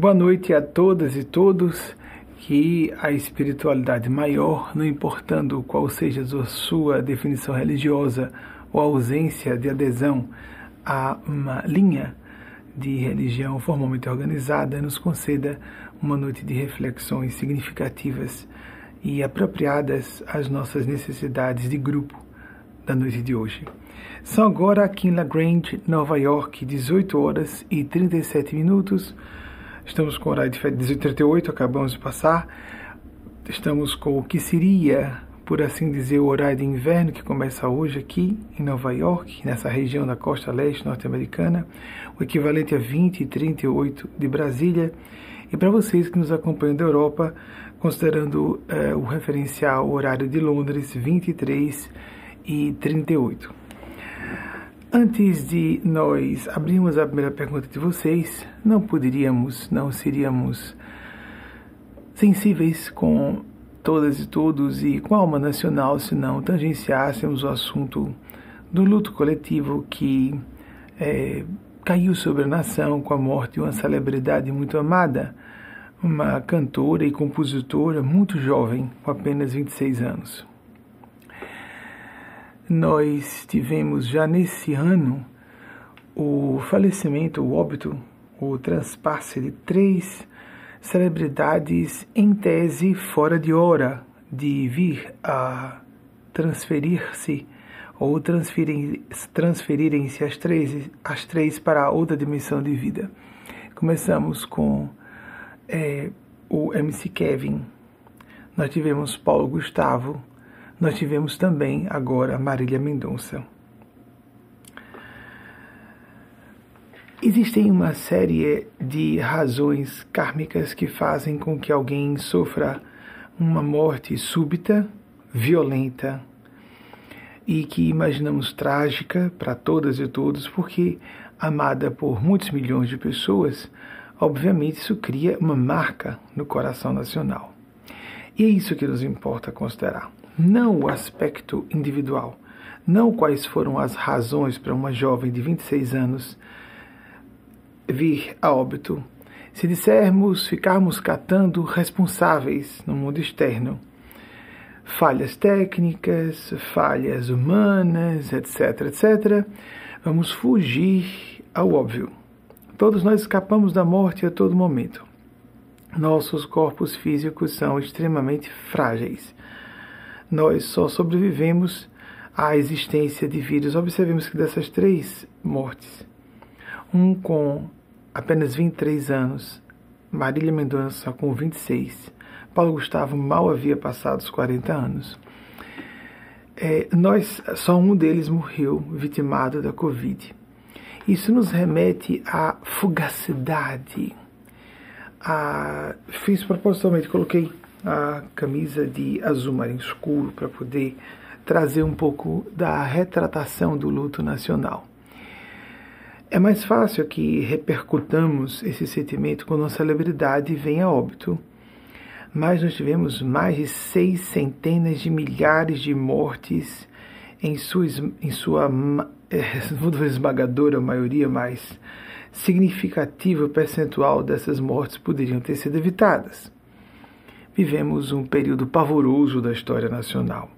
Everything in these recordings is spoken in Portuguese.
Boa noite a todas e todos. Que a espiritualidade maior, não importando qual seja a sua definição religiosa ou a ausência de adesão a uma linha de religião formalmente organizada, nos conceda uma noite de reflexões significativas e apropriadas às nossas necessidades de grupo da noite de hoje. São agora aqui em La Grange, Nova York, 18 horas e 37 minutos. Estamos com o horário de 18h38, acabamos de passar. Estamos com o que seria, por assim dizer, o horário de inverno que começa hoje aqui em Nova York, nessa região da costa leste norte-americana, o equivalente a 20 e 38 de Brasília. E para vocês que nos acompanham da Europa, considerando eh, o referencial horário de Londres, 23 e 38. Antes de nós abrirmos a primeira pergunta de vocês, não poderíamos, não seríamos sensíveis com todas e todos e com a alma nacional se não tangenciássemos o assunto do luto coletivo que é, caiu sobre a nação com a morte de uma celebridade muito amada, uma cantora e compositora muito jovem, com apenas 26 anos. Nós tivemos já nesse ano o falecimento, o óbito, o transpasse de três celebridades em tese fora de hora de vir a transferir-se ou transferirem, transferirem-se as três, as três para outra dimensão de vida. Começamos com é, o MC Kevin, nós tivemos Paulo Gustavo, nós tivemos também agora Marília Mendonça. Existem uma série de razões kármicas que fazem com que alguém sofra uma morte súbita, violenta e que imaginamos trágica para todas e todos, porque amada por muitos milhões de pessoas, obviamente isso cria uma marca no coração nacional. E é isso que nos importa considerar não o aspecto individual, não quais foram as razões para uma jovem de 26 anos vir a óbito. Se dissermos, ficarmos catando responsáveis no mundo externo, falhas técnicas, falhas humanas, etc., etc., vamos fugir ao óbvio. Todos nós escapamos da morte a todo momento. Nossos corpos físicos são extremamente frágeis nós só sobrevivemos à existência de vírus. Observemos que dessas três mortes, um com apenas 23 anos, Marília Mendonça com 26, Paulo Gustavo mal havia passado os 40 anos. É, nós, só um deles morreu vitimado da Covid. Isso nos remete à fugacidade. A, fiz propositalmente, coloquei a camisa de azul marinho escuro para poder trazer um pouco da retratação do luto nacional. É mais fácil que repercutamos esse sentimento quando uma celebridade vem a óbito, mas nós tivemos mais de seis centenas de milhares de mortes em sua, em sua esmagadora maioria, mais significativo percentual dessas mortes poderiam ter sido evitadas vivemos um período pavoroso da história nacional.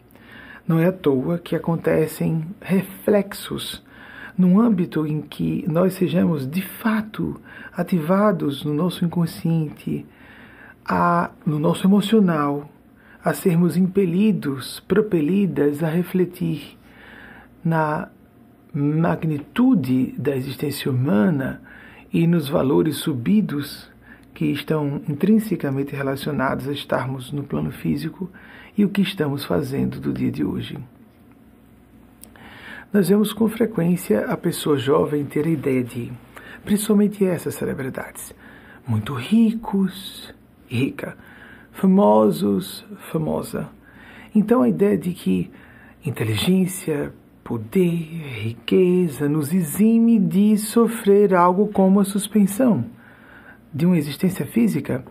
Não é à toa que acontecem reflexos num âmbito em que nós sejamos de fato ativados no nosso inconsciente, a, no nosso emocional, a sermos impelidos, propelidas a refletir na magnitude da existência humana e nos valores subidos que estão intrinsecamente relacionados a estarmos no plano físico e o que estamos fazendo do dia de hoje. Nós vemos com frequência a pessoa jovem ter a ideia de, principalmente essas celebridades, muito ricos, rica, famosos, famosa. Então a ideia de que inteligência, poder, riqueza nos exime de sofrer algo como a suspensão de uma existência física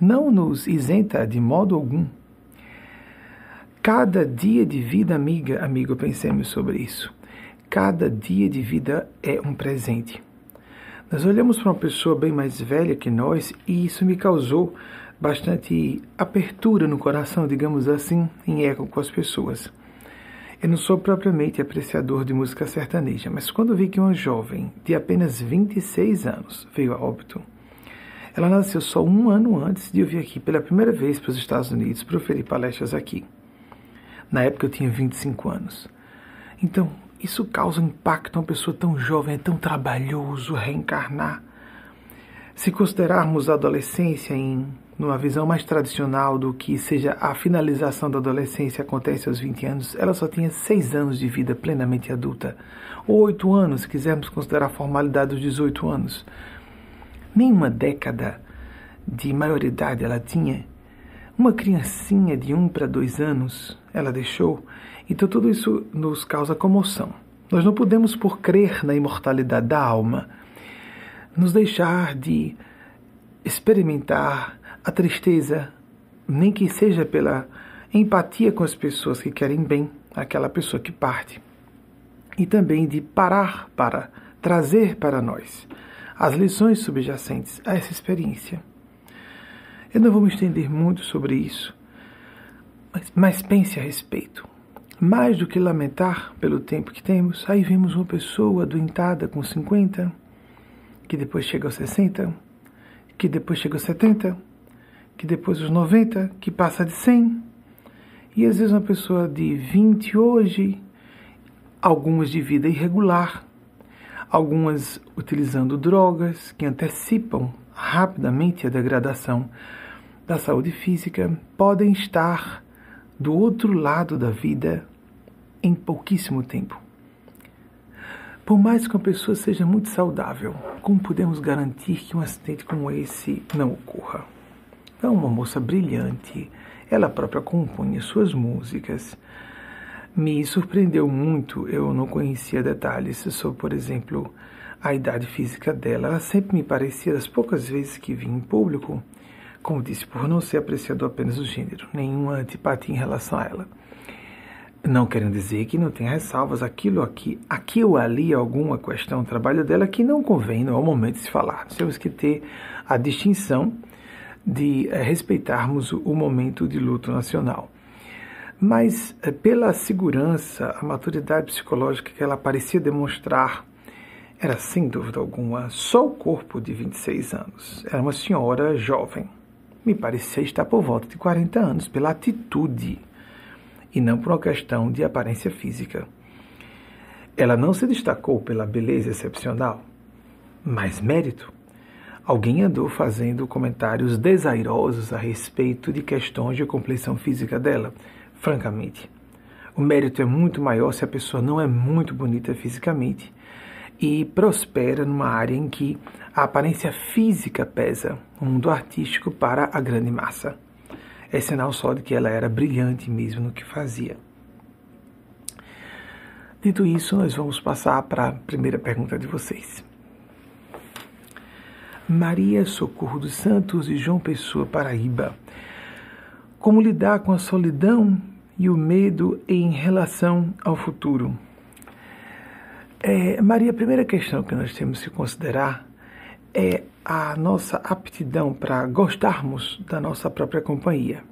não nos isenta de modo algum. Cada dia de vida, amiga, amigo, pensemos sobre isso. Cada dia de vida é um presente. Nós olhamos para uma pessoa bem mais velha que nós e isso me causou bastante apertura no coração, digamos assim, em eco com as pessoas. Eu não sou propriamente apreciador de música sertaneja, mas quando vi que uma jovem de apenas 26 anos veio a óbito, ela nasceu só um ano antes de eu vir aqui pela primeira vez para os Estados Unidos proferir palestras aqui. Na época eu tinha 25 anos. Então, isso causa impacto a uma pessoa tão jovem, é tão trabalhoso reencarnar. Se considerarmos a adolescência em numa visão mais tradicional do que seja a finalização da adolescência acontece aos 20 anos, ela só tinha 6 anos de vida plenamente adulta, ou 8 anos, se quisermos considerar a formalidade dos 18 anos. Nenhuma década de maioridade ela tinha. Uma criancinha de 1 para 2 anos ela deixou, então tudo isso nos causa comoção. Nós não podemos, por crer na imortalidade da alma, nos deixar de experimentar a tristeza, nem que seja pela empatia com as pessoas que querem bem, aquela pessoa que parte, e também de parar para trazer para nós as lições subjacentes a essa experiência. Eu não vou me estender muito sobre isso, mas, mas pense a respeito. Mais do que lamentar pelo tempo que temos, aí vemos uma pessoa adoentada com 50, que depois chega aos 60, que depois chega aos 70, que depois os 90, que passa de 100. E às vezes uma pessoa de 20 hoje, algumas de vida irregular, algumas utilizando drogas que antecipam rapidamente a degradação da saúde física, podem estar do outro lado da vida em pouquíssimo tempo. Por mais que uma pessoa seja muito saudável, como podemos garantir que um acidente como esse não ocorra? É uma moça brilhante, ela própria compunha suas músicas. Me surpreendeu muito, eu não conhecia detalhes sobre, por exemplo, a idade física dela. Ela sempre me parecia, das poucas vezes que vi em público, como disse, por não ser apreciador apenas do gênero, nenhuma antipatia em relação a ela. Não querendo dizer que não tem ressalvas, aquilo aqui, aqui ou ali, alguma questão, trabalho dela que não convém, não é o momento de se falar. temos que ter a distinção de é, respeitarmos o momento de luto nacional. Mas, é, pela segurança, a maturidade psicológica que ela parecia demonstrar, era sem dúvida alguma só o corpo de 26 anos. Era uma senhora jovem. Me parecia estar por volta de 40 anos, pela atitude e não por uma questão de aparência física. Ela não se destacou pela beleza excepcional, mas mérito Alguém andou fazendo comentários desairosos a respeito de questões de compleição física dela. Francamente, o mérito é muito maior se a pessoa não é muito bonita fisicamente e prospera numa área em que a aparência física pesa, o mundo artístico para a grande massa. É sinal só de que ela era brilhante mesmo no que fazia. Dito isso, nós vamos passar para a primeira pergunta de vocês. Maria Socorro dos Santos e João Pessoa, Paraíba. Como lidar com a solidão e o medo em relação ao futuro? É, Maria, a primeira questão que nós temos que considerar é a nossa aptidão para gostarmos da nossa própria companhia.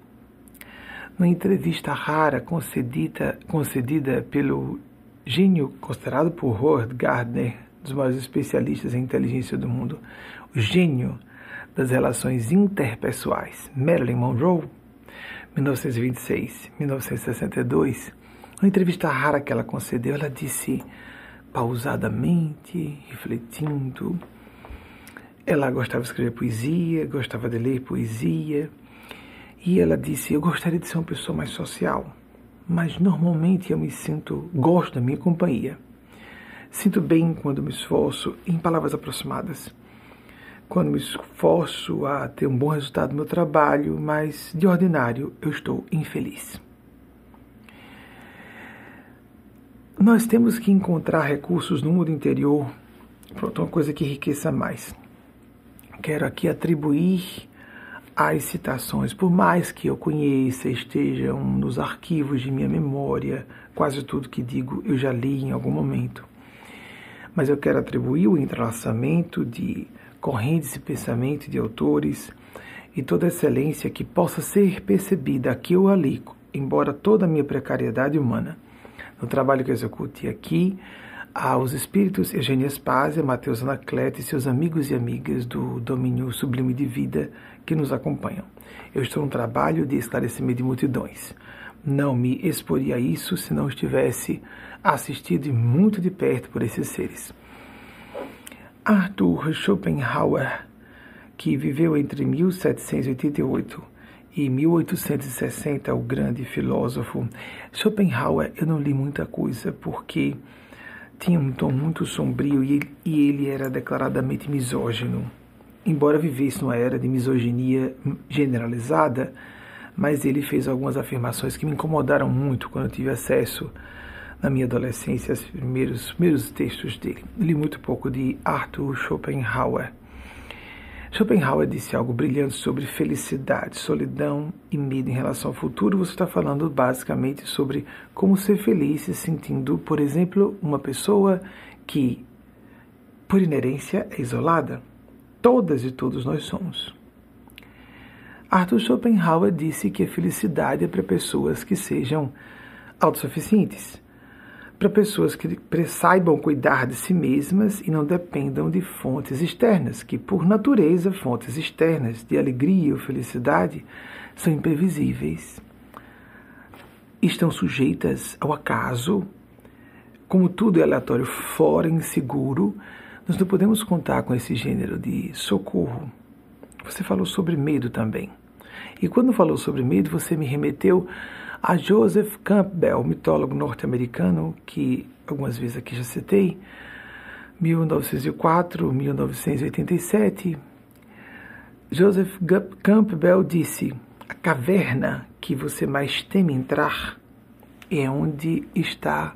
Numa entrevista rara concedida, concedida pelo gênio considerado por Howard Gardner, dos maiores especialistas em inteligência do mundo, o gênio das relações interpessoais, Marilyn Monroe, 1926-1962, uma entrevista rara que ela concedeu, ela disse pausadamente, refletindo. Ela gostava de escrever poesia, gostava de ler poesia, e ela disse: Eu gostaria de ser uma pessoa mais social, mas normalmente eu me sinto, gosto da minha companhia. Sinto bem quando me esforço, em palavras aproximadas quando me esforço a ter um bom resultado no meu trabalho, mas de ordinário eu estou infeliz. Nós temos que encontrar recursos no mundo interior, pronto, uma coisa que enriqueça mais. Quero aqui atribuir as citações, por mais que eu conheça, estejam nos arquivos de minha memória, quase tudo que digo eu já li em algum momento mas eu quero atribuir o entrelaçamento de correntes de pensamento de autores e toda excelência que possa ser percebida aqui ou ali, embora toda a minha precariedade humana. No trabalho que execute aqui, aos espíritos Eugênia Spazia, Mateus Anacleto e seus amigos e amigas do domínio sublime de vida que nos acompanham. Eu estou no trabalho de esclarecimento de multidões. Não me exporia a isso se não estivesse assistido muito de perto por esses seres. Arthur Schopenhauer, que viveu entre 1788 e 1860, o grande filósofo. Schopenhauer, eu não li muita coisa porque tinha um tom muito sombrio e e ele era declaradamente misógino. Embora vivesse numa era de misoginia generalizada, mas ele fez algumas afirmações que me incomodaram muito quando eu tive acesso na minha adolescência aos primeiros, primeiros textos dele. Li muito pouco de Arthur Schopenhauer. Schopenhauer disse algo brilhante sobre felicidade, solidão e medo em relação ao futuro. Você está falando basicamente sobre como ser feliz se sentindo, por exemplo, uma pessoa que, por inerência, é isolada. Todas e todos nós somos. Arthur Schopenhauer disse que a felicidade é para pessoas que sejam autossuficientes para pessoas que saibam cuidar de si mesmas e não dependam de fontes externas, que, por natureza, fontes externas de alegria ou felicidade são imprevisíveis, estão sujeitas ao acaso. Como tudo é aleatório, fora, inseguro, nós não podemos contar com esse gênero de socorro. Você falou sobre medo também. E quando falou sobre medo, você me remeteu a Joseph Campbell, mitólogo norte-americano, que algumas vezes aqui já citei, 1904, 1987, Joseph Campbell disse: A caverna que você mais teme entrar é onde está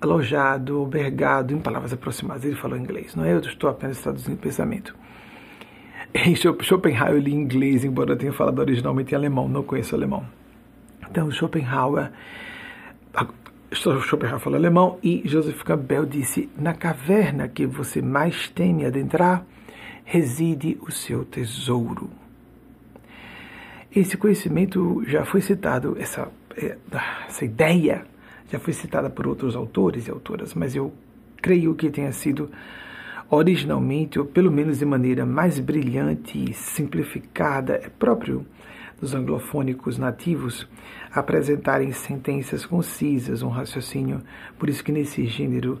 alojado, albergado, em palavras aproximadas. Ele falou em inglês, não é? Eu estou apenas traduzindo o pensamento. Em Schopenhauer eu li inglês, embora eu tenha falado originalmente em alemão, não conheço alemão. Então, Schopenhauer, Schopenhauer fala alemão e Joseph Campbell disse: Na caverna que você mais teme adentrar, reside o seu tesouro. Esse conhecimento já foi citado, essa, é, essa ideia já foi citada por outros autores e autoras, mas eu creio que tenha sido originalmente, ou pelo menos de maneira mais brilhante e simplificada, é próprio dos anglofônicos nativos apresentarem sentenças concisas, um raciocínio. Por isso que nesse gênero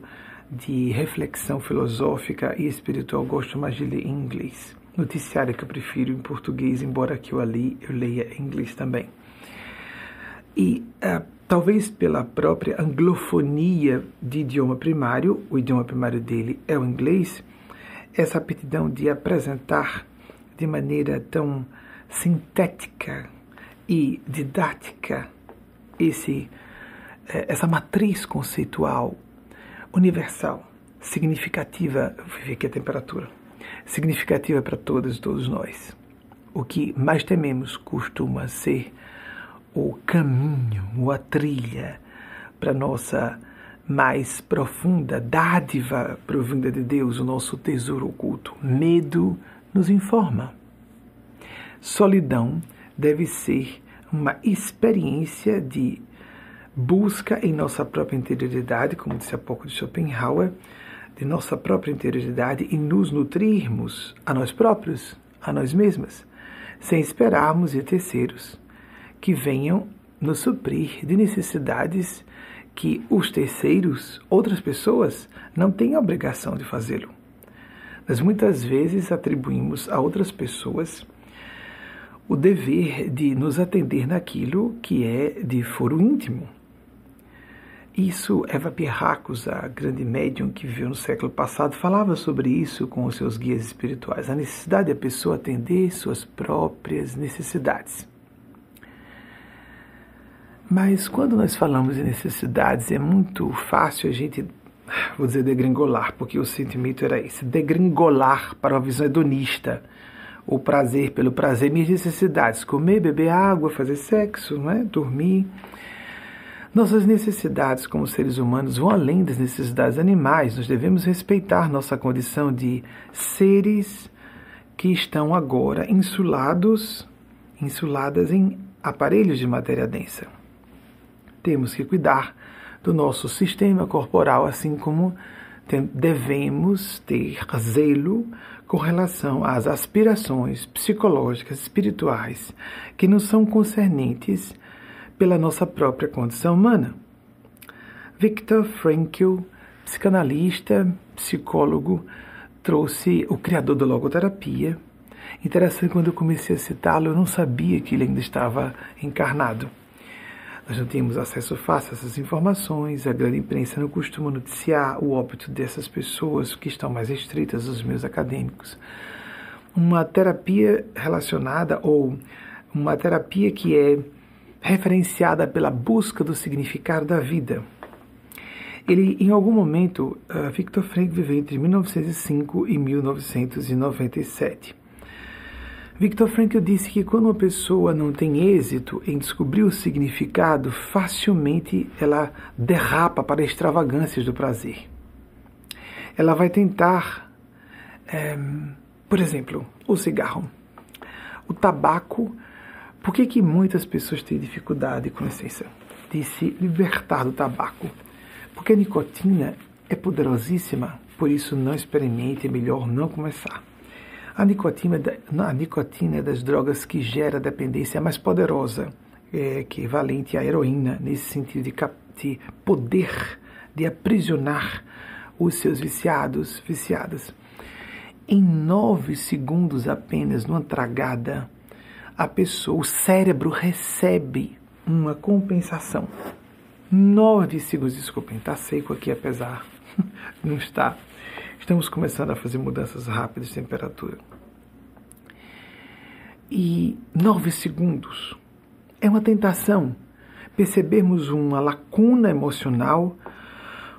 de reflexão filosófica e espiritual gosto mais de ler em inglês. Noticiário que eu prefiro em português, embora que eu ali eu leia em inglês também. E uh, talvez pela própria anglofonia de idioma primário, o idioma primário dele é o inglês, essa aptidão de apresentar de maneira tão sintética e didática esse, eh, essa matriz conceitual universal, significativa, vou aqui a temperatura, significativa para todas e todos nós. O que mais tememos costuma ser o caminho, a trilha para nossa mais profunda dádiva provinda de Deus, o nosso tesouro oculto. Medo nos informa. Solidão deve ser uma experiência de busca em nossa própria interioridade, como disse há pouco de Schopenhauer, de nossa própria interioridade e nos nutrirmos a nós próprios, a nós mesmas, sem esperarmos de terceiros que venham nos suprir de necessidades que os terceiros, outras pessoas, não têm a obrigação de fazê-lo. Mas muitas vezes atribuímos a outras pessoas o dever de nos atender naquilo que é de foro íntimo. Isso, Eva Pierracos, a grande médium que viveu no século passado, falava sobre isso com os seus guias espirituais, a necessidade da pessoa atender suas próprias necessidades. Mas quando nós falamos de necessidades, é muito fácil a gente, vou dizer, degringolar, porque o sentimento era esse, degringolar para uma visão hedonista o prazer pelo prazer, minhas necessidades, comer, beber água, fazer sexo, não é? dormir. Nossas necessidades como seres humanos vão além das necessidades animais. Nós devemos respeitar nossa condição de seres que estão agora insulados, insuladas em aparelhos de matéria densa. Temos que cuidar do nosso sistema corporal, assim como devemos ter zelo com relação às aspirações psicológicas, espirituais, que nos são concernentes pela nossa própria condição humana. Viktor Frankl, psicanalista, psicólogo, trouxe o criador da logoterapia. Interessante, quando eu comecei a citá-lo, eu não sabia que ele ainda estava encarnado. Nós não temos acesso fácil a essas informações, a grande imprensa não costuma noticiar o óbito dessas pessoas que estão mais restritas aos meios acadêmicos. Uma terapia relacionada ou uma terapia que é referenciada pela busca do significado da vida. Ele, em algum momento, uh, Victor Frank viveu entre 1905 e 1997. Victor Frankl disse que quando uma pessoa não tem êxito em descobrir o significado, facilmente ela derrapa para extravagâncias do prazer. Ela vai tentar, é, por exemplo, o cigarro, o tabaco. Por que, que muitas pessoas têm dificuldade, com licença, de se libertar do tabaco? Porque a nicotina é poderosíssima, por isso não experimente, é melhor não começar. A nicotina, a nicotina é das drogas que gera dependência mais poderosa, é, equivalente à heroína, nesse sentido de, de poder de aprisionar os seus viciados, viciadas. Em nove segundos apenas, numa tragada, a pessoa, o cérebro recebe uma compensação. Nove segundos, desculpem, está seco aqui apesar, não está. Estamos começando a fazer mudanças rápidas de temperatura. E nove segundos. É uma tentação. Percebermos uma lacuna emocional,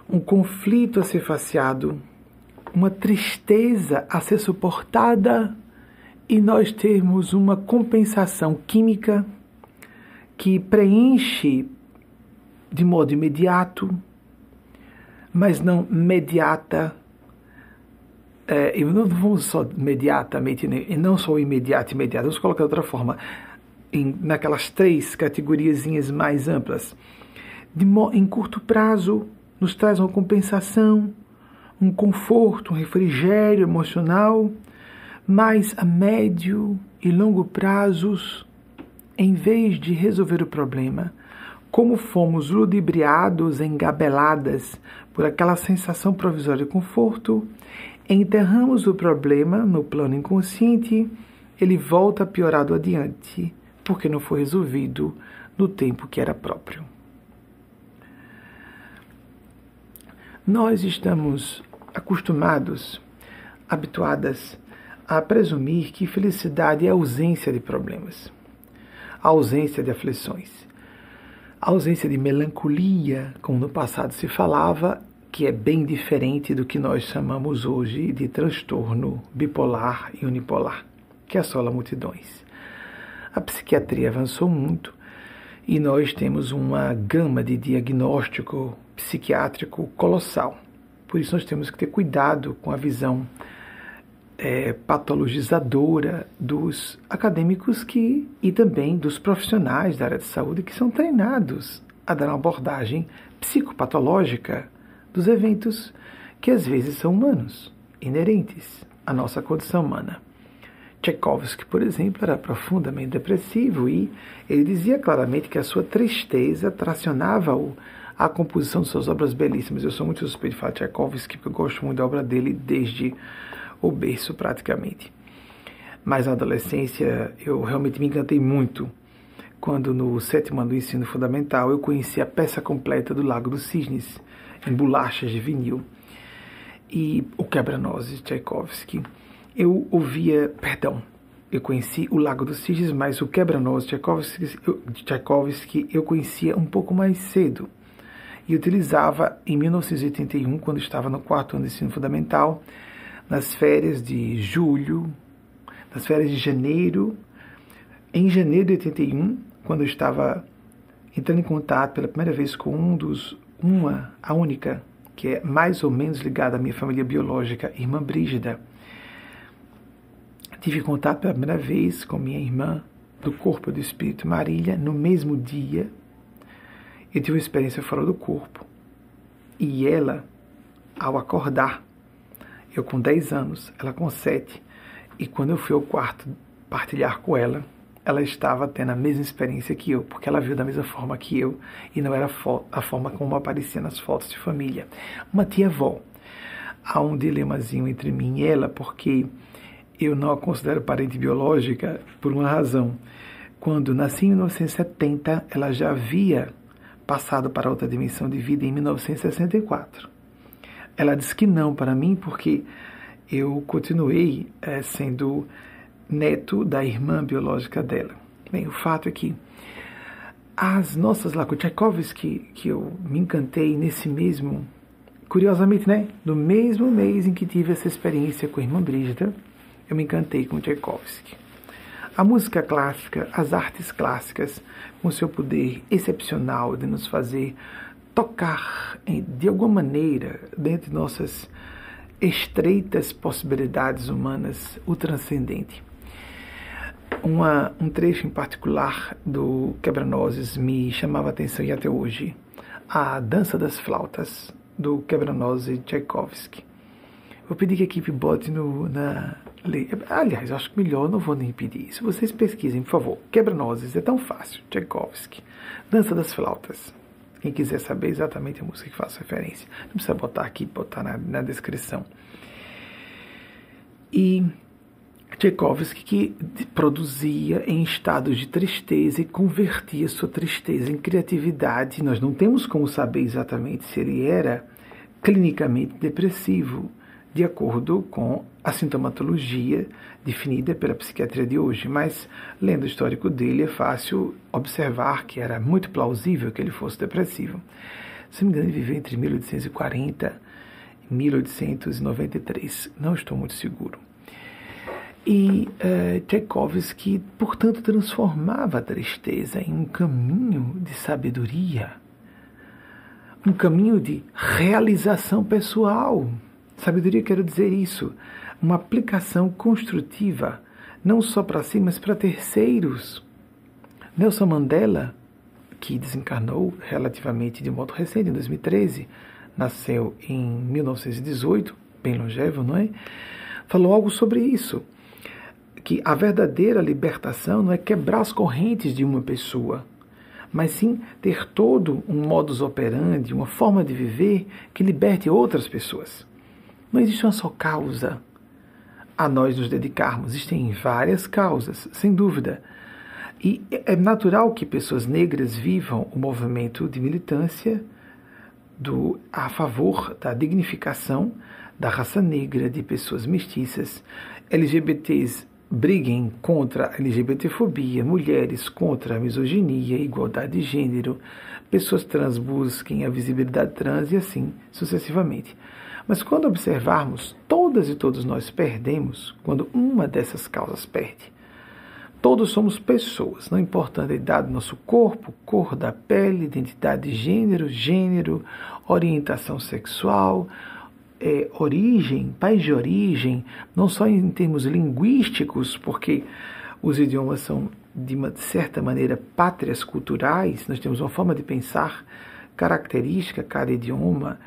um conflito a ser faceado, uma tristeza a ser suportada e nós termos uma compensação química que preenche de modo imediato, mas não mediata é, e não vamos só imediatamente, e não só imediato, imediato, vamos colocar de outra forma, em, naquelas três categorias mais amplas. De, em curto prazo, nos traz uma compensação, um conforto, um refrigério emocional, mas a médio e longo prazos, em vez de resolver o problema, como fomos ludibriados, engabeladas por aquela sensação provisória de conforto, enterramos o problema no plano inconsciente, ele volta piorado adiante, porque não foi resolvido no tempo que era próprio. Nós estamos acostumados, habituadas a presumir que felicidade é ausência de problemas, ausência de aflições, ausência de melancolia, como no passado se falava, que é bem diferente do que nós chamamos hoje de transtorno bipolar e unipolar, que assola multidões. A psiquiatria avançou muito e nós temos uma gama de diagnóstico psiquiátrico colossal. Por isso nós temos que ter cuidado com a visão é, patologizadora dos acadêmicos que e também dos profissionais da área de saúde que são treinados a dar uma abordagem psicopatológica dos eventos que às vezes são humanos, inerentes à nossa condição humana. Tchaikovsky, por exemplo, era profundamente depressivo e ele dizia claramente que a sua tristeza tracionava o, a composição de suas obras belíssimas. Eu sou muito suspeito de falar de Tchaikovsky porque eu gosto muito da obra dele desde o berço, praticamente. Mas na adolescência eu realmente me encantei muito quando no sétimo ano do ensino fundamental eu conheci a peça completa do Lago dos Cisnes, em bolachas de vinil. E o Quebra-Nozes de Tchaikovsky. Eu ouvia, perdão, eu conheci o Lago dos Cisnes, mas o Quebra-Nozes de Tchaikovsky, Tchaikovsky eu conhecia um pouco mais cedo. E utilizava em 1981, quando estava no quarto ano de ensino fundamental, nas férias de julho, nas férias de janeiro. Em janeiro de 81, quando eu estava entrando em contato pela primeira vez com um dos, uma, a única, que é mais ou menos ligada à minha família biológica, irmã Brígida. Tive contato pela primeira vez com minha irmã do corpo do espírito Marília no mesmo dia. Eu tive uma experiência fora do corpo. E ela, ao acordar, eu com 10 anos, ela com 7, e quando eu fui ao quarto partilhar com ela, ela estava tendo a mesma experiência que eu, porque ela viu da mesma forma que eu e não era a forma como aparecia nas fotos de família. Uma tia-avó. Há um dilemazinho entre mim e ela, porque eu não a considero parente biológica por uma razão. Quando nasci em 1970, ela já havia passado para outra dimensão de vida em 1964. Ela disse que não para mim porque eu continuei é, sendo neto da irmã biológica dela. Bem, o fato é que as nossas com Tchaikovsky, que eu me encantei nesse mesmo, curiosamente, né? No mesmo mês em que tive essa experiência com a irmã Brígida, eu me encantei com Tchaikovsky. A música clássica, as artes clássicas, com seu poder excepcional de nos fazer tocar de alguma maneira dentro de nossas estreitas possibilidades humanas o transcendente. Uma, um trecho em particular do Quebra-Nozes me chamava a atenção e até hoje. A Dança das Flautas, do Quebra-Nozes Tchaikovsky. Vou pedir que a equipe bote no, na. Aliás, acho que melhor, não vou nem pedir isso. Vocês pesquisem, por favor. Quebra-Nozes, é tão fácil. Tchaikovsky. Dança das Flautas. Quem quiser saber exatamente a música que faço referência. Não precisa botar aqui, botar na, na descrição. E Tchaikovsky que produzia em estados de tristeza e convertia sua tristeza em criatividade. Nós não temos como saber exatamente se ele era clinicamente depressivo, de acordo com a sintomatologia definida pela psiquiatria de hoje, mas lendo o histórico dele é fácil observar que era muito plausível que ele fosse depressivo. Se não me engano, ele viveu entre 1840 e 1893, não estou muito seguro. E uh, Tchaikovsky, portanto, transformava a tristeza em um caminho de sabedoria, um caminho de realização pessoal. Sabedoria quero dizer isso, uma aplicação construtiva, não só para si, mas para terceiros. Nelson Mandela, que desencarnou relativamente de modo recente, em 2013, nasceu em 1918, bem longevo, não é? Falou algo sobre isso que a verdadeira libertação não é quebrar as correntes de uma pessoa, mas sim ter todo um modus operandi, uma forma de viver que liberte outras pessoas. Não existe uma só causa a nós nos dedicarmos, existem várias causas, sem dúvida. E é natural que pessoas negras vivam o movimento de militância do, a favor da dignificação da raça negra, de pessoas mestiças, LGBTs briguem contra a LGBTfobia, mulheres contra a misoginia, igualdade de gênero, pessoas trans busquem a visibilidade trans e assim sucessivamente. Mas quando observarmos, todas e todos nós perdemos quando uma dessas causas perde. Todos somos pessoas, não importa a idade do nosso corpo, cor da pele, identidade de gênero, gênero, orientação sexual, é, origem, país de origem, não só em termos linguísticos, porque os idiomas são, de uma certa maneira, pátrias culturais, nós temos uma forma de pensar característica cada idioma,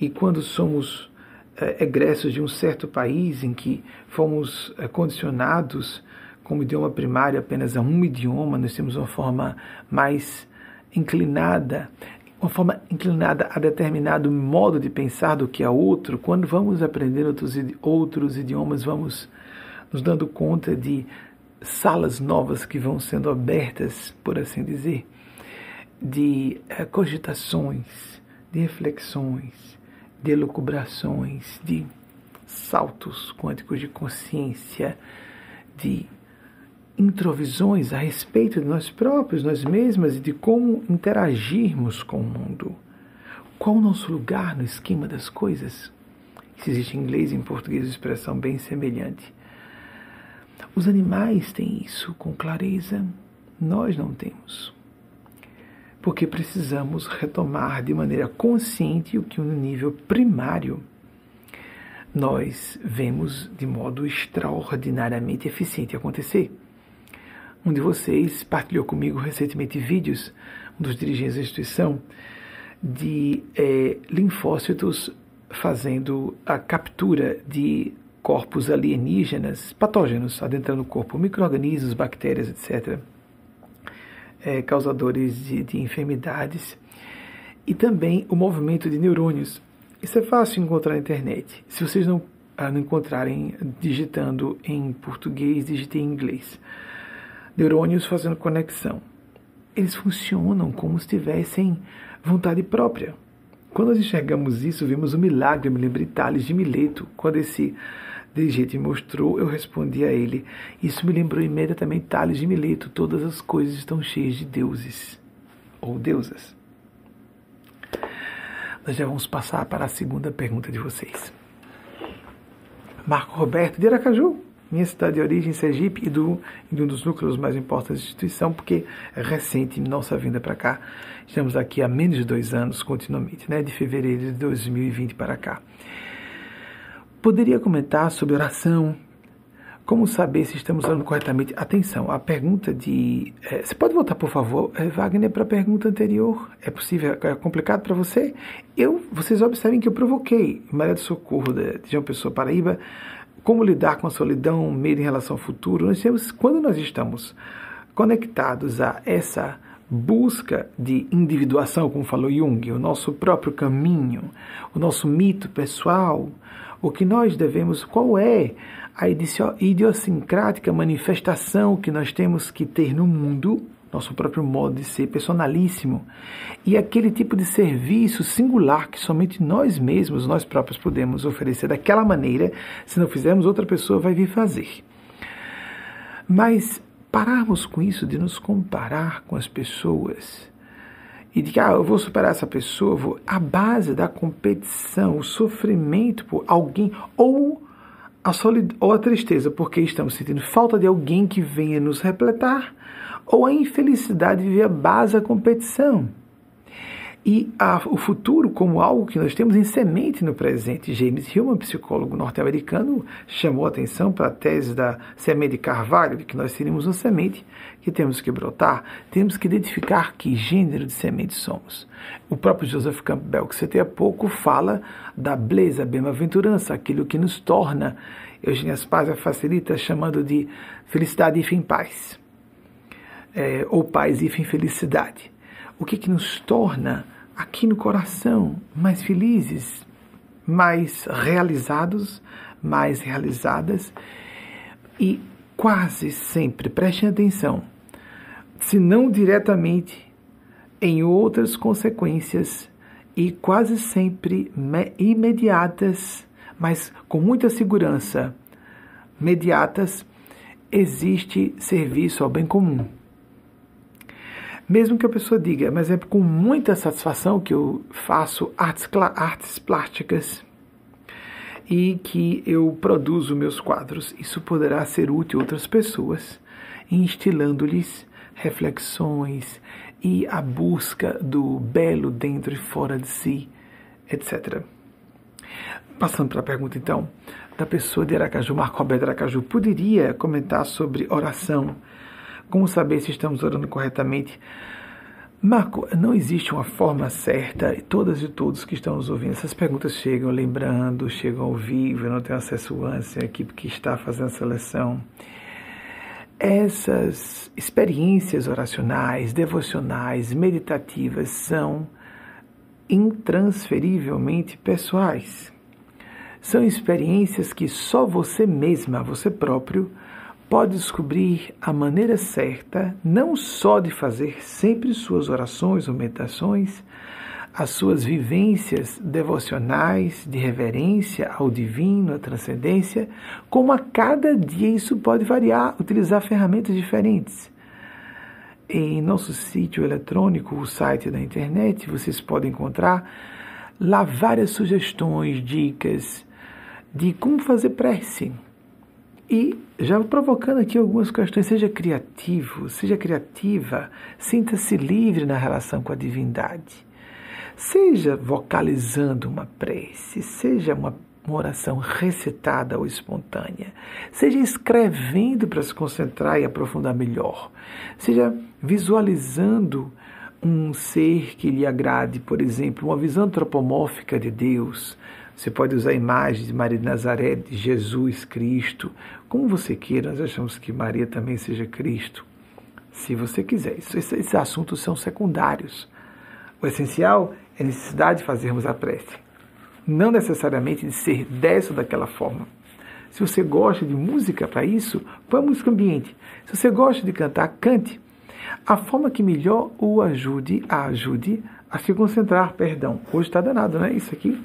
e quando somos é, egressos de um certo país em que fomos é, condicionados como idioma primário apenas a um idioma, nós temos uma forma mais inclinada uma forma inclinada a determinado modo de pensar do que a outro, quando vamos aprender outros, outros idiomas, vamos nos dando conta de salas novas que vão sendo abertas, por assim dizer, de eh, cogitações, de reflexões, de elucubrações, de saltos quânticos de consciência, de introvisões a respeito de nós próprios, nós mesmas e de como interagirmos com o mundo. Qual o nosso lugar no esquema das coisas? Isso existe em inglês e em português uma expressão bem semelhante. Os animais têm isso com clareza, nós não temos. porque precisamos retomar de maneira consciente o que no nível primário nós vemos de modo extraordinariamente eficiente acontecer. Um de vocês partilhou comigo recentemente vídeos, um dos dirigentes da instituição, de é, linfócitos fazendo a captura de corpos alienígenas, patógenos, adentrando o corpo, micro-organismos, bactérias, etc., é, causadores de, de enfermidades, e também o movimento de neurônios. Isso é fácil encontrar na internet. Se vocês não, ah, não encontrarem digitando em português, digitei em inglês. Neurônios fazendo conexão. Eles funcionam como se tivessem vontade própria. Quando nós enxergamos isso, vemos o um milagre. Eu me lembrei Tales de Mileto, quando esse dirigente me mostrou, eu respondi a ele. Isso me lembrou imediatamente Tales de Mileto. Todas as coisas estão cheias de deuses ou deusas. Nós já vamos passar para a segunda pergunta de vocês. Marco Roberto de Aracaju, minha cidade de origem, Sergipe, e, do, de um dos núcleos mais importantes da instituição, porque é recente nossa vinda para cá. Estamos aqui há menos de dois anos, continuamente, né, de fevereiro de 2020 para cá. Poderia comentar sobre oração, como saber se estamos orando corretamente? Atenção, a pergunta de. É, você pode voltar, por favor, é, Wagner, para a pergunta anterior? É possível? É complicado para você? Eu, vocês observem que eu provoquei Maria do Socorro de João Pessoa Paraíba. Como lidar com a solidão, medo em relação ao futuro? Nós temos, quando nós estamos conectados a essa busca de individuação, como falou Jung, o nosso próprio caminho, o nosso mito pessoal, o que nós devemos, qual é a idiosincrática manifestação que nós temos que ter no mundo, nosso próprio modo de ser personalíssimo, e aquele tipo de serviço singular que somente nós mesmos, nós próprios, podemos oferecer daquela maneira, se não fizermos, outra pessoa vai vir fazer. Mas pararmos com isso de nos comparar com as pessoas e de que ah, eu vou superar essa pessoa, vou, a base da competição, o sofrimento por alguém ou a ou a tristeza porque estamos sentindo falta de alguém que venha nos repletar, ou a infelicidade de a base da competição. E a, o futuro como algo que nós temos em semente no presente. James Hillman, psicólogo norte-americano, chamou atenção para a tese da semente de Carvalho, de que nós seríamos uma semente que temos que brotar, temos que identificar que gênero de semente somos. O próprio Joseph Campbell, que citei há pouco, fala da beleza, bem-aventurança, aquilo que nos torna, Eugênia Spazia facilita chamando de felicidade e fim paz, é, ou paz e fim felicidade. O que, que nos torna aqui no coração mais felizes, mais realizados, mais realizadas e quase sempre, prestem atenção, se não diretamente, em outras consequências e quase sempre imediatas, mas com muita segurança, mediatas, existe serviço ao bem comum. Mesmo que a pessoa diga, mas é com muita satisfação que eu faço artes, artes plásticas, e que eu produzo meus quadros. Isso poderá ser útil a outras pessoas, instilando-lhes reflexões e a busca do belo dentro e fora de si, etc. Passando para a pergunta, então, da pessoa de Aracaju, Marco Roberto Aracaju, poderia comentar sobre oração? Como saber se estamos orando corretamente? Marco, não existe uma forma certa, e todas e todos que estão nos ouvindo, essas perguntas chegam lembrando, chegam ao vivo, eu não tenho acesso antes, a equipe que está fazendo a seleção. Essas experiências oracionais, devocionais, meditativas são intransferivelmente pessoais. São experiências que só você mesma, você próprio, pode descobrir a maneira certa, não só de fazer sempre suas orações ou meditações, as suas vivências devocionais de reverência ao divino, à transcendência, como a cada dia isso pode variar, utilizar ferramentas diferentes. Em nosso sítio eletrônico, o site da internet, vocês podem encontrar lá várias sugestões, dicas de como fazer prece E já provocando aqui algumas questões, seja criativo, seja criativa, sinta-se livre na relação com a divindade. Seja vocalizando uma prece, seja uma, uma oração recitada ou espontânea, seja escrevendo para se concentrar e aprofundar melhor, seja visualizando um ser que lhe agrade, por exemplo, uma visão antropomórfica de Deus. Você pode usar imagens de Maria de Nazaré, de Jesus Cristo, como você queira. Nós achamos que Maria também seja Cristo, se você quiser. Esses, assuntos são secundários. O essencial é a necessidade de fazermos a prece, não necessariamente de ser dessa ou daquela forma. Se você gosta de música para isso, põe música ambiente. Se você gosta de cantar, cante a forma que melhor o ajude, a ajude a se concentrar, perdão. Hoje está danado, né? Isso aqui.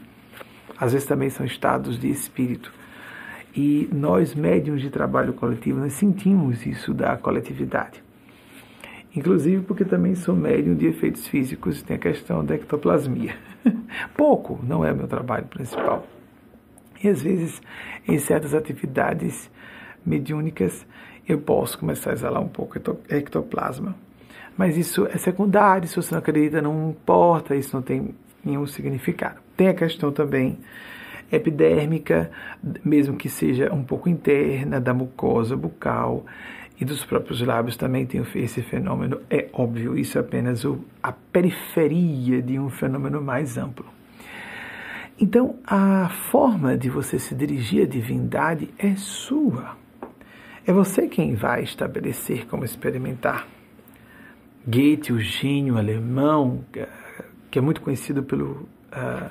Às vezes também são estados de espírito. E nós, médiums de trabalho coletivo, nós sentimos isso da coletividade. Inclusive porque também sou médium de efeitos físicos, tem a questão da ectoplasmia. Pouco, não é meu trabalho principal. E às vezes, em certas atividades mediúnicas, eu posso começar a exalar um pouco ectoplasma. Mas isso é secundário, se você não acredita, não importa, isso não tem nenhum significado. Tem a questão também epidérmica, mesmo que seja um pouco interna, da mucosa bucal e dos próprios lábios também tem esse fenômeno. É óbvio, isso é apenas o, a periferia de um fenômeno mais amplo. Então, a forma de você se dirigir à divindade é sua. É você quem vai estabelecer como experimentar. Goethe, o gênio alemão, que é muito conhecido pelo, uh,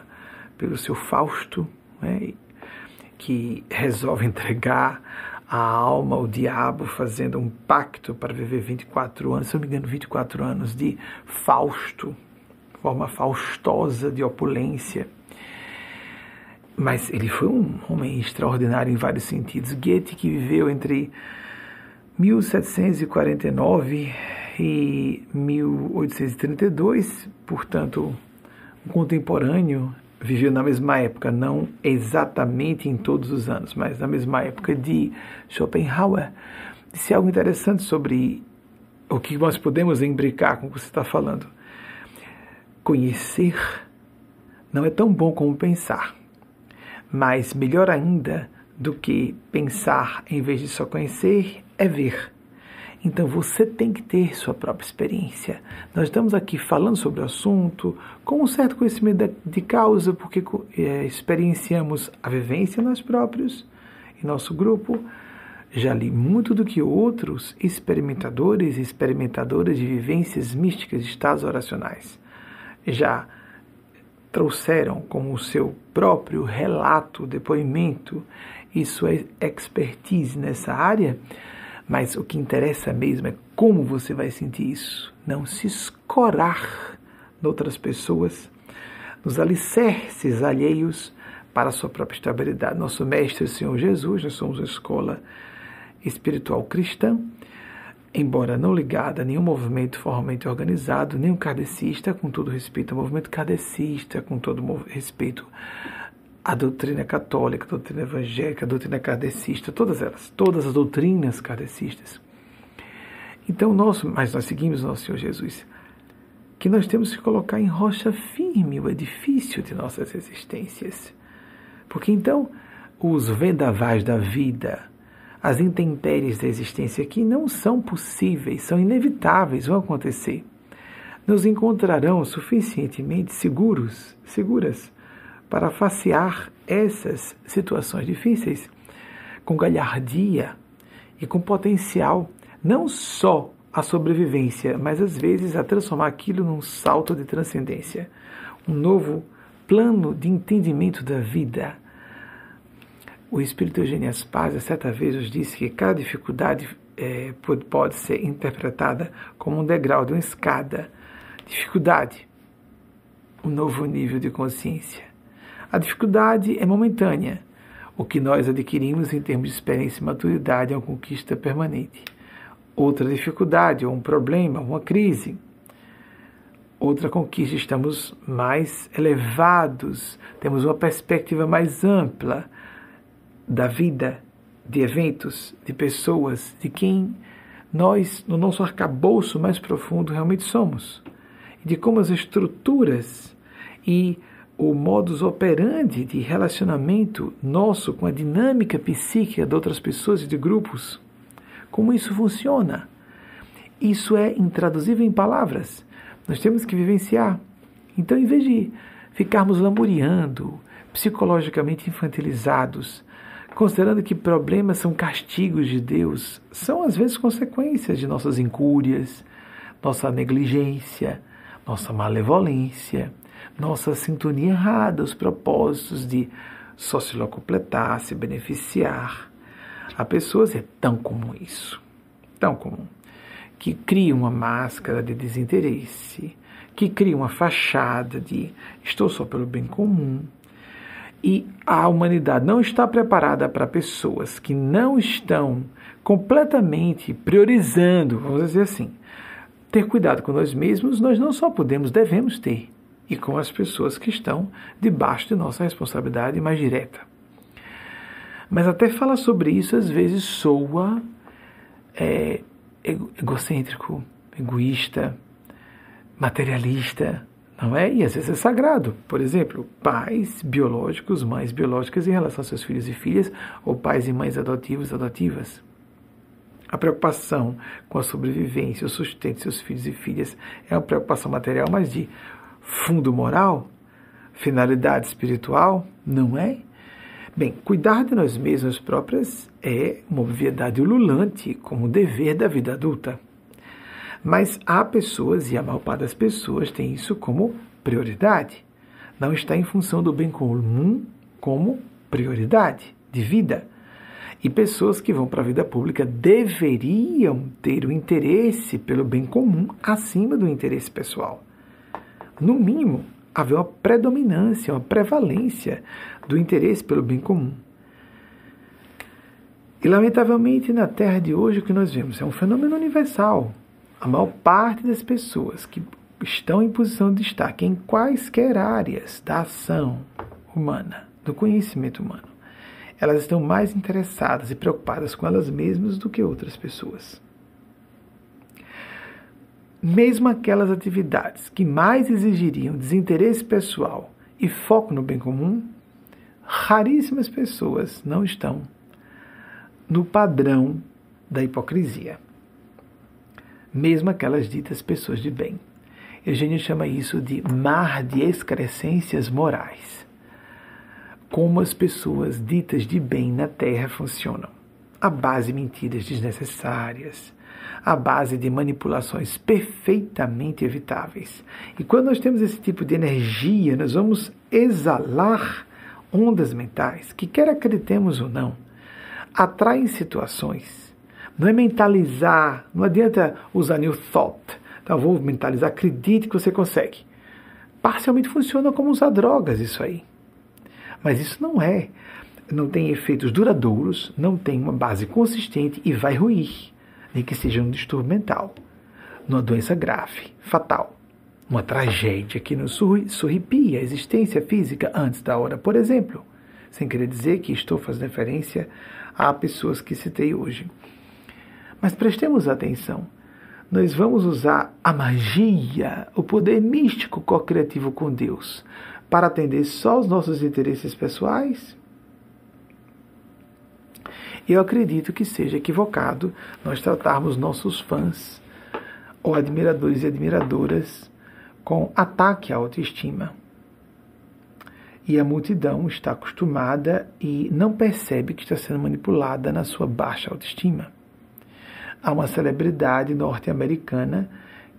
pelo seu Fausto, né, que resolve entregar a alma ao diabo, fazendo um pacto para viver 24 anos, se não me engano, 24 anos de Fausto, forma faustosa de opulência. Mas ele foi um homem extraordinário em vários sentidos. Goethe, que viveu entre 1749 e 1832, portanto, um contemporâneo, viveu na mesma época, não exatamente em todos os anos, mas na mesma época de Schopenhauer, disse algo interessante sobre o que nós podemos imbricar com o que você está falando. Conhecer não é tão bom como pensar. Mas melhor ainda do que pensar em vez de só conhecer é ver. Então você tem que ter sua própria experiência. Nós estamos aqui falando sobre o assunto com um certo conhecimento de causa, porque é, experienciamos a vivência nós próprios e nosso grupo. Já li muito do que outros experimentadores e experimentadoras de vivências místicas, de estados oracionais. Já trouxeram como o seu próprio relato, depoimento e sua expertise nessa área, mas o que interessa mesmo é como você vai sentir isso. Não se escorar noutras pessoas, nos alicerces alheios para a sua própria estabilidade. Nosso Mestre, Senhor Jesus, nós somos uma escola espiritual cristã embora não ligada a nenhum movimento formalmente organizado, nenhum kardecista, com todo respeito ao movimento kardecista, com todo respeito à doutrina católica, à doutrina evangélica, à doutrina kardecista, todas elas, todas as doutrinas kardecistas. Então, nós, mas nós seguimos o nosso Senhor Jesus, que nós temos que colocar em rocha firme o edifício de nossas existências. Porque então, os vendavais da vida, as intempéries da existência que não são possíveis, são inevitáveis, vão acontecer. Nos encontrarão suficientemente seguros, seguras, para facear essas situações difíceis com galhardia e com potencial não só a sobrevivência, mas às vezes a transformar aquilo num salto de transcendência, um novo plano de entendimento da vida o espírito Eugênio Aspásia, certa vez, nos disse que cada dificuldade é, pode, pode ser interpretada como um degrau de uma escada. Dificuldade, um novo nível de consciência. A dificuldade é momentânea. O que nós adquirimos em termos de experiência e maturidade é uma conquista permanente. Outra dificuldade, ou um problema, uma crise. Outra conquista, estamos mais elevados, temos uma perspectiva mais ampla da vida de eventos, de pessoas, de quem nós, no nosso arcabouço mais profundo, realmente somos. De como as estruturas e o modus operandi de relacionamento nosso com a dinâmica psíquica de outras pessoas e de grupos, como isso funciona. Isso é intraduzível em palavras. Nós temos que vivenciar. Então, em vez de ficarmos lamuriando, psicologicamente infantilizados, considerando que problemas são castigos de Deus, são às vezes consequências de nossas incúrias, nossa negligência, nossa malevolência, nossa sintonia errada, os propósitos de só se locupletar, se beneficiar. Há pessoas, é tão comum isso, tão comum, que criam uma máscara de desinteresse, que criam uma fachada de estou só pelo bem comum, e a humanidade não está preparada para pessoas que não estão completamente priorizando, vamos dizer assim, ter cuidado com nós mesmos, nós não só podemos, devemos ter, e com as pessoas que estão debaixo de nossa responsabilidade mais direta. Mas até falar sobre isso às vezes soa é, egocêntrico, egoísta, materialista, não é? E às vezes é sagrado. Por exemplo, pais biológicos, mães biológicas em relação aos seus filhos e filhas, ou pais e mães adotivos, adotivas. A preocupação com a sobrevivência, o sustento de seus filhos e filhas é uma preocupação material, mas de fundo moral, finalidade espiritual, não é? Bem, cuidar de nós mesmos próprias é uma obviedade ululante como dever da vida adulta. Mas há pessoas, e a maior das pessoas tem isso como prioridade. Não está em função do bem comum como prioridade de vida. E pessoas que vão para a vida pública deveriam ter o interesse pelo bem comum acima do interesse pessoal. No mínimo, haver uma predominância, uma prevalência do interesse pelo bem comum. E, lamentavelmente, na Terra de hoje, o que nós vemos é um fenômeno universal a maior parte das pessoas que estão em posição de destaque em quaisquer áreas da ação humana, do conhecimento humano, elas estão mais interessadas e preocupadas com elas mesmas do que outras pessoas. Mesmo aquelas atividades que mais exigiriam desinteresse pessoal e foco no bem comum, raríssimas pessoas não estão no padrão da hipocrisia mesmo aquelas ditas pessoas de bem. Eugênio chama isso de mar de excrescências morais. Como as pessoas ditas de bem na Terra funcionam. A base de mentiras desnecessárias, a base de manipulações perfeitamente evitáveis. E quando nós temos esse tipo de energia, nós vamos exalar ondas mentais que, quer acreditemos ou não, atraem situações não é mentalizar, não adianta usar new thought. Então, vou mentalizar, acredite que você consegue. Parcialmente funciona como usar drogas, isso aí. Mas isso não é. Não tem efeitos duradouros, não tem uma base consistente e vai ruir, nem que seja um distúrbio mental, numa doença grave, fatal, uma tragédia que nos sorripia a existência física antes da hora, por exemplo. Sem querer dizer que estou fazendo referência a pessoas que citei hoje. Mas prestemos atenção. Nós vamos usar a magia, o poder místico co-criativo com Deus, para atender só os nossos interesses pessoais? Eu acredito que seja equivocado nós tratarmos nossos fãs ou admiradores e admiradoras com ataque à autoestima. E a multidão está acostumada e não percebe que está sendo manipulada na sua baixa autoestima a uma celebridade norte-americana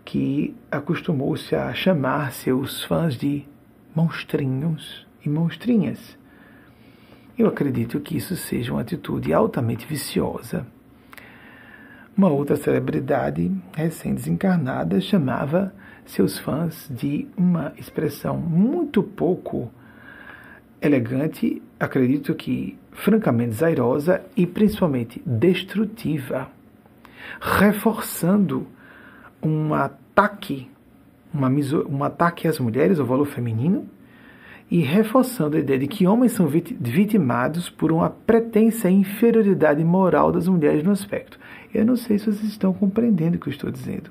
que acostumou-se a chamar seus fãs de monstrinhos e monstrinhas. Eu acredito que isso seja uma atitude altamente viciosa. Uma outra celebridade recém-desencarnada chamava seus fãs de uma expressão muito pouco elegante, acredito que francamente desairosa e principalmente destrutiva reforçando um ataque, uma, um ataque às mulheres, ao valor feminino, e reforçando a ideia de que homens são vitimados por uma pretensa inferioridade moral das mulheres no aspecto. Eu não sei se vocês estão compreendendo o que eu estou dizendo.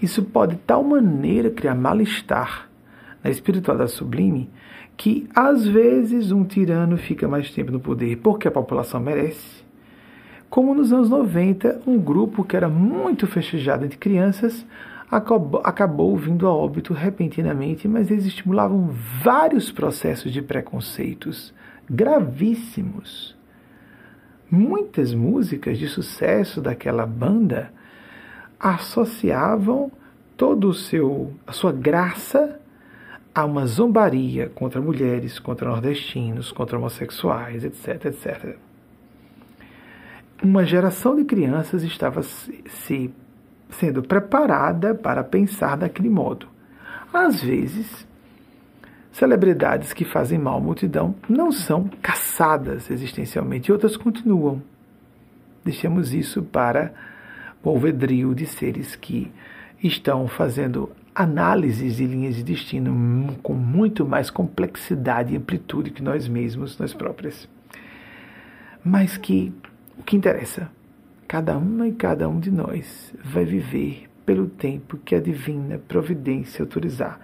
Isso pode de tal maneira criar mal-estar na espiritualidade sublime que às vezes um tirano fica mais tempo no poder porque a população merece. Como nos anos 90, um grupo que era muito festejado entre crianças acabou, acabou vindo a óbito repentinamente, mas eles estimulavam vários processos de preconceitos gravíssimos. Muitas músicas de sucesso daquela banda associavam todo o seu a sua graça a uma zombaria contra mulheres, contra nordestinos, contra homossexuais, etc, etc. Uma geração de crianças estava se sendo preparada para pensar daquele modo. Às vezes, celebridades que fazem mal à multidão não são caçadas existencialmente, outras continuam. Deixemos isso para o alvedrio de seres que estão fazendo análises de linhas de destino com muito mais complexidade e amplitude que nós mesmos, nós próprias. Mas que o que interessa cada uma e cada um de nós vai viver pelo tempo que a divina providência autorizar.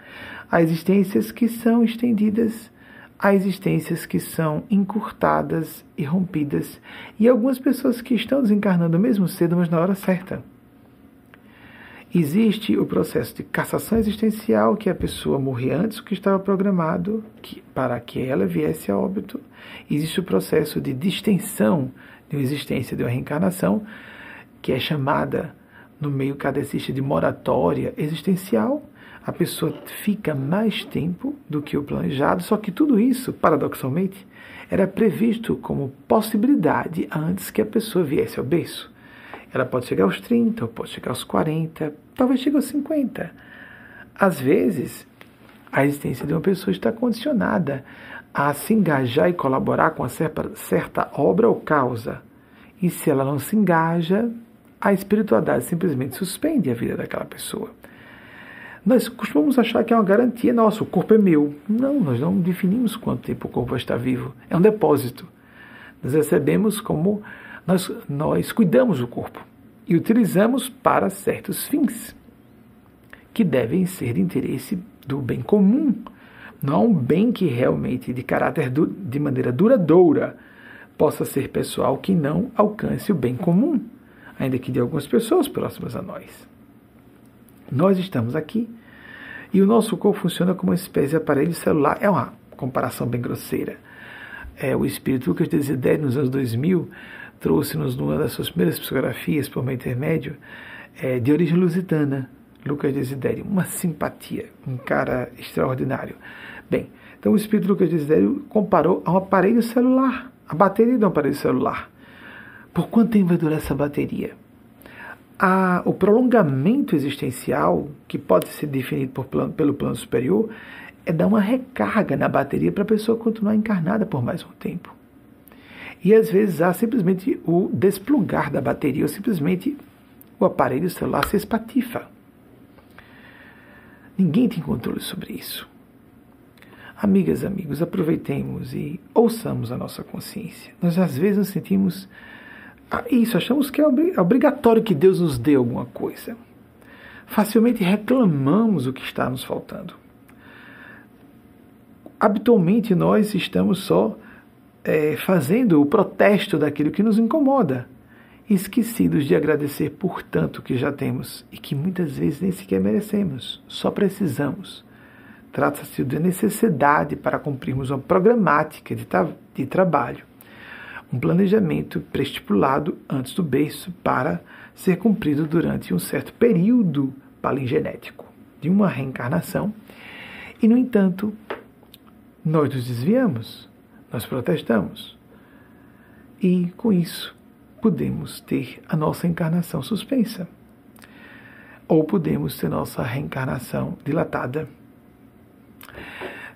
Há existências que são estendidas, há existências que são encurtadas e rompidas, e algumas pessoas que estão desencarnando mesmo cedo, mas na hora certa. Existe o processo de cassação existencial, que a pessoa morre antes do que estava programado que, para que ela viesse a óbito. Existe o processo de distensão de uma existência, de uma reencarnação, que é chamada no meio cadecista de moratória existencial. A pessoa fica mais tempo do que o planejado, só que tudo isso, paradoxalmente, era previsto como possibilidade antes que a pessoa viesse ao berço. Ela pode chegar aos 30, ou pode chegar aos 40, talvez chegue aos 50. Às vezes, a existência de uma pessoa está condicionada a se engajar e colaborar com certa, certa obra ou causa. E se ela não se engaja, a espiritualidade simplesmente suspende a vida daquela pessoa. Nós costumamos achar que é uma garantia, nossa, o corpo é meu. Não, nós não definimos quanto tempo o corpo estar vivo. É um depósito. Nós recebemos como nós, nós cuidamos do corpo e utilizamos para certos fins que devem ser de interesse do bem comum não um bem que realmente de caráter du de maneira duradoura possa ser pessoal que não alcance o bem comum, ainda que de algumas pessoas próximas a nós. Nós estamos aqui e o nosso corpo funciona como uma espécie de aparelho celular. É uma comparação bem grosseira. É, o espírito Lucas Desidério, nos anos 2000, trouxe-nos numa das suas primeiras psicografias, por meio intermédio, é, de origem lusitana, Lucas Desidério, uma simpatia, um cara extraordinário. Bem, então o espírito Lucas Desidério comparou a um aparelho celular, a bateria de um aparelho celular. Por quanto tempo vai durar essa bateria? A, o prolongamento existencial, que pode ser definido plano, pelo plano superior, é dar uma recarga na bateria para a pessoa continuar encarnada por mais um tempo. E às vezes há simplesmente o desplugar da bateria, ou simplesmente o aparelho celular se espatifa. Ninguém tem controle sobre isso. Amigas, amigos, aproveitemos e ouçamos a nossa consciência. Nós às vezes nos sentimos ah, isso, achamos que é, é obrigatório que Deus nos dê alguma coisa. Facilmente reclamamos o que está nos faltando. Habitualmente nós estamos só é, fazendo o protesto daquilo que nos incomoda esquecidos de agradecer por tanto que já temos e que muitas vezes nem sequer merecemos, só precisamos. Trata-se de necessidade para cumprirmos uma programática de, tra de trabalho, um planejamento prestipulado antes do berço para ser cumprido durante um certo período palingenético de uma reencarnação. E, no entanto, nós nos desviamos, nós protestamos. E, com isso, podemos ter a nossa encarnação suspensa. Ou podemos ter nossa reencarnação dilatada.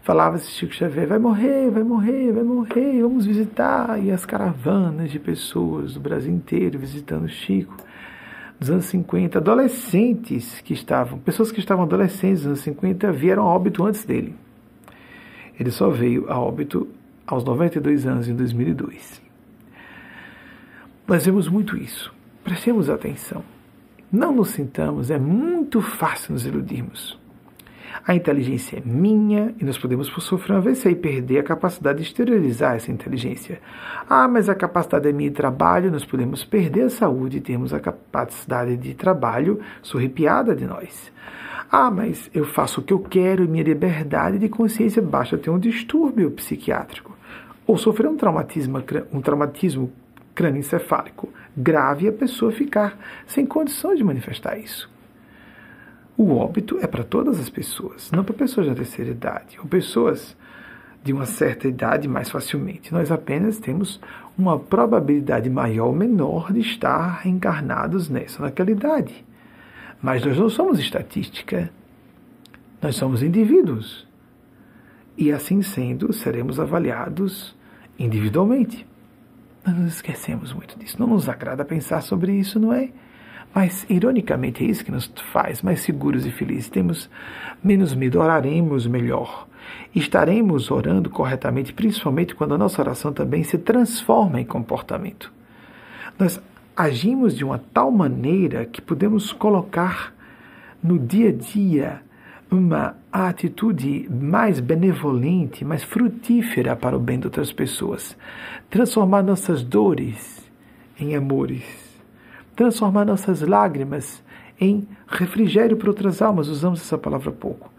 Falava-se Chico Xavier, vai morrer, vai morrer, vai morrer, vamos visitar. E as caravanas de pessoas do Brasil inteiro visitando Chico. Nos anos 50, adolescentes que estavam, pessoas que estavam adolescentes nos anos 50 vieram a óbito antes dele. Ele só veio a óbito aos 92 anos em 2002. Nós vemos muito isso. Prestemos atenção. Não nos sintamos, é muito fácil nos iludirmos. A inteligência é minha e nós podemos sofrer uma AVC e perder a capacidade de exteriorizar essa inteligência. Ah, mas a capacidade é minha de trabalho, nós podemos perder a saúde e termos a capacidade de trabalho sorripiada de nós. Ah, mas eu faço o que eu quero e minha liberdade de consciência basta ter um distúrbio psiquiátrico. Ou sofrer um traumatismo, um traumatismo crânioencefálico grave e a pessoa ficar sem condições de manifestar isso. O óbito é para todas as pessoas, não para pessoas da terceira idade, ou pessoas de uma certa idade mais facilmente. Nós apenas temos uma probabilidade maior ou menor de estar encarnados nessa naquela idade. Mas nós não somos estatística, nós somos indivíduos. E assim sendo, seremos avaliados individualmente. Nós nos esquecemos muito disso. Não nos agrada pensar sobre isso, não é? Mas, ironicamente, é isso que nos faz mais seguros e felizes. Temos menos medo, oraremos melhor. Estaremos orando corretamente, principalmente quando a nossa oração também se transforma em comportamento. Nós agimos de uma tal maneira que podemos colocar no dia a dia uma atitude mais benevolente, mais frutífera para o bem de outras pessoas. Transformar nossas dores em amores transformar nossas lágrimas em refrigério para outras almas, usamos essa palavra pouco.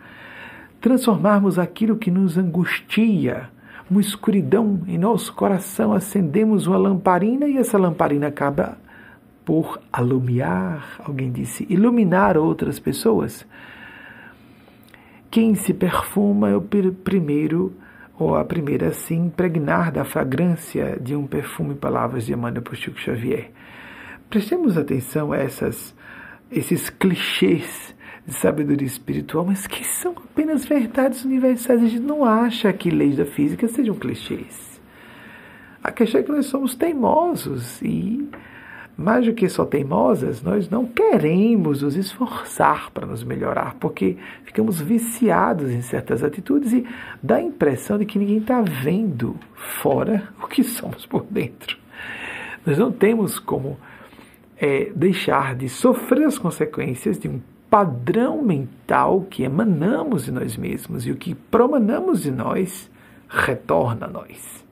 Transformarmos aquilo que nos angustia, uma escuridão em nosso coração, acendemos uma lamparina e essa lamparina acaba por alumiar, alguém disse, iluminar outras pessoas. Quem se perfuma é o primeiro ou a primeira a se impregnar da fragrância de um perfume, palavras de Emmanuel Chico Xavier. Prestemos atenção a essas, esses clichês de sabedoria espiritual, mas que são apenas verdades universais. A gente não acha que leis da física sejam clichês. A questão é que nós somos teimosos e, mais do que só teimosas, nós não queremos nos esforçar para nos melhorar, porque ficamos viciados em certas atitudes e dá a impressão de que ninguém está vendo fora o que somos por dentro. Nós não temos como é deixar de sofrer as consequências de um padrão mental que emanamos de nós mesmos e o que promanamos de nós retorna a nós.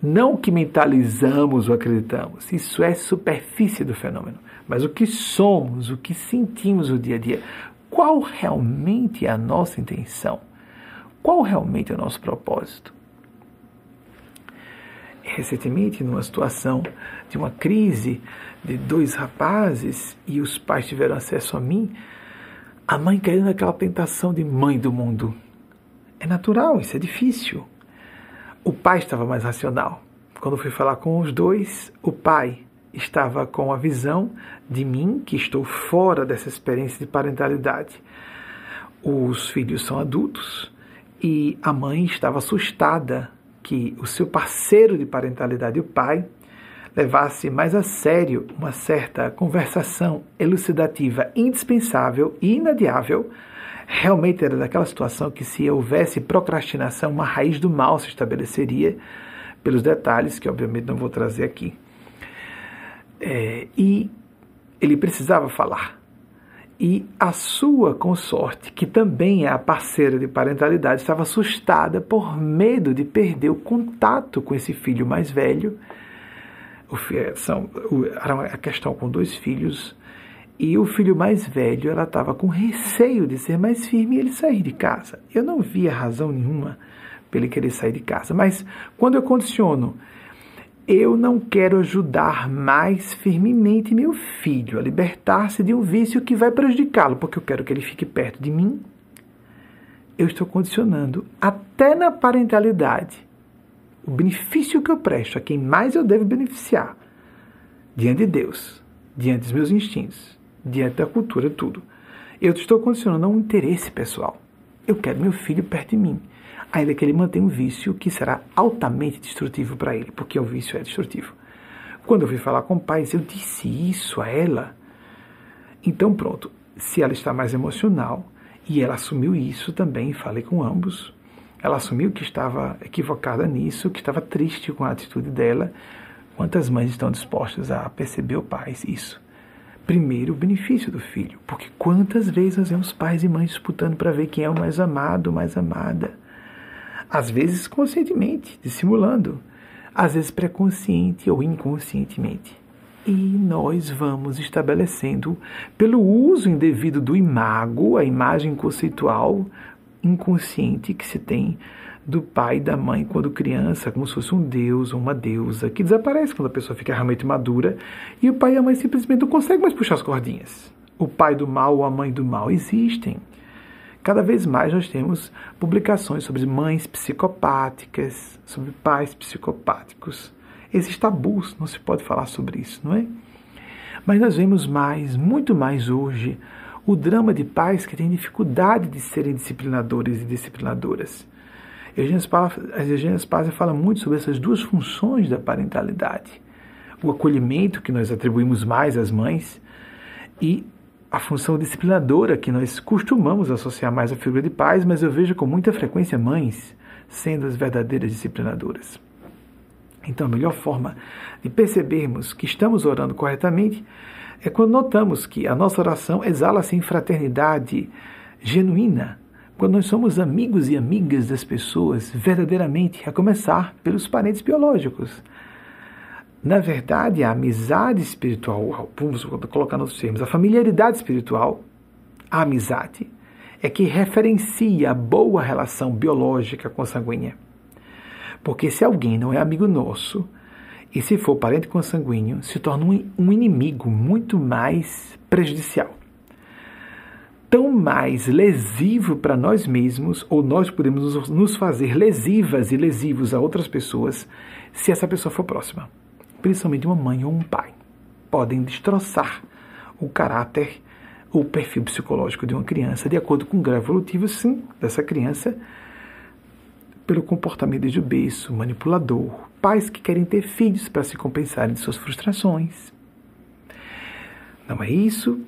Não o que mentalizamos ou acreditamos, isso é superfície do fenômeno, mas o que somos, o que sentimos o dia a dia. Qual realmente é a nossa intenção? Qual realmente é o nosso propósito? Recentemente, numa situação de uma crise de dois rapazes e os pais tiveram acesso a mim, a mãe caiu naquela tentação de mãe do mundo. É natural, isso é difícil. O pai estava mais racional. Quando fui falar com os dois, o pai estava com a visão de mim, que estou fora dessa experiência de parentalidade. Os filhos são adultos e a mãe estava assustada que o seu parceiro de parentalidade, o pai, levasse mais a sério uma certa conversação elucidativa indispensável e inadiável, realmente era daquela situação que, se houvesse procrastinação, uma raiz do mal se estabeleceria, pelos detalhes que, obviamente, não vou trazer aqui. É, e ele precisava falar. E a sua consorte, que também é a parceira de parentalidade, estava assustada por medo de perder o contato com esse filho mais velho são, era uma questão com dois filhos, e o filho mais velho, ela estava com receio de ser mais firme e ele sair de casa. Eu não via razão nenhuma para ele querer sair de casa, mas quando eu condiciono, eu não quero ajudar mais firmemente meu filho a libertar-se de um vício que vai prejudicá-lo, porque eu quero que ele fique perto de mim. Eu estou condicionando até na parentalidade o benefício que eu presto a quem mais eu devo beneficiar, diante de Deus, diante dos meus instintos, diante da cultura, tudo. Eu estou condicionando a um interesse pessoal. Eu quero meu filho perto de mim, ainda que ele mantenha um vício que será altamente destrutivo para ele, porque o vício é destrutivo. Quando eu fui falar com o pai, eu disse isso a ela. Então, pronto, se ela está mais emocional e ela assumiu isso também, falei com ambos, Ela assumiu que estava equivocada nisso, que estava triste com a atitude dela. Quantas mães estão dispostas a perceber o pai isso? Primeiro, o benefício do filho, porque quantas vezes nós vemos pais e mães disputando para ver quem é o mais amado, mais amada. Às vezes conscientemente, dissimulando, às vezes preconsciente ou inconscientemente. E nós vamos estabelecendo, pelo uso indevido do imago, a imagem conceitual inconsciente que se tem do pai e da mãe quando criança, como se fosse um deus ou uma deusa, que desaparece quando a pessoa fica realmente madura, e o pai e a mãe simplesmente não conseguem mais puxar as cordinhas. O pai do mal ou a mãe do mal existem. Cada vez mais nós temos publicações sobre mães psicopáticas, sobre pais psicopáticos. Existem tabus, não se pode falar sobre isso, não é? Mas nós vemos mais, muito mais hoje, o drama de pais que têm dificuldade de serem disciplinadores e disciplinadoras. Eugênia Spazia fala muito sobre essas duas funções da parentalidade. O acolhimento que nós atribuímos mais às mães e a função disciplinadora que nós costumamos associar mais à figura de pais, mas eu vejo com muita frequência mães sendo as verdadeiras disciplinadoras. Então, a melhor forma de percebermos que estamos orando corretamente é quando notamos que a nossa oração exala assim fraternidade genuína, quando nós somos amigos e amigas das pessoas verdadeiramente, a começar pelos parentes biológicos, na verdade, a amizade espiritual, vamos colocar nos termos, a familiaridade espiritual, a amizade, é que referencia a boa relação biológica consanguínea. Porque se alguém não é amigo nosso, e se for parente consanguíneo, se torna um inimigo muito mais prejudicial. Tão mais lesivo para nós mesmos, ou nós podemos nos fazer lesivas e lesivos a outras pessoas, se essa pessoa for próxima principalmente uma mãe ou um pai, podem destroçar o caráter ou o perfil psicológico de uma criança, de acordo com o grau evolutivo, sim, dessa criança, pelo comportamento desde o berço, manipulador, pais que querem ter filhos para se compensarem de suas frustrações. Não é isso,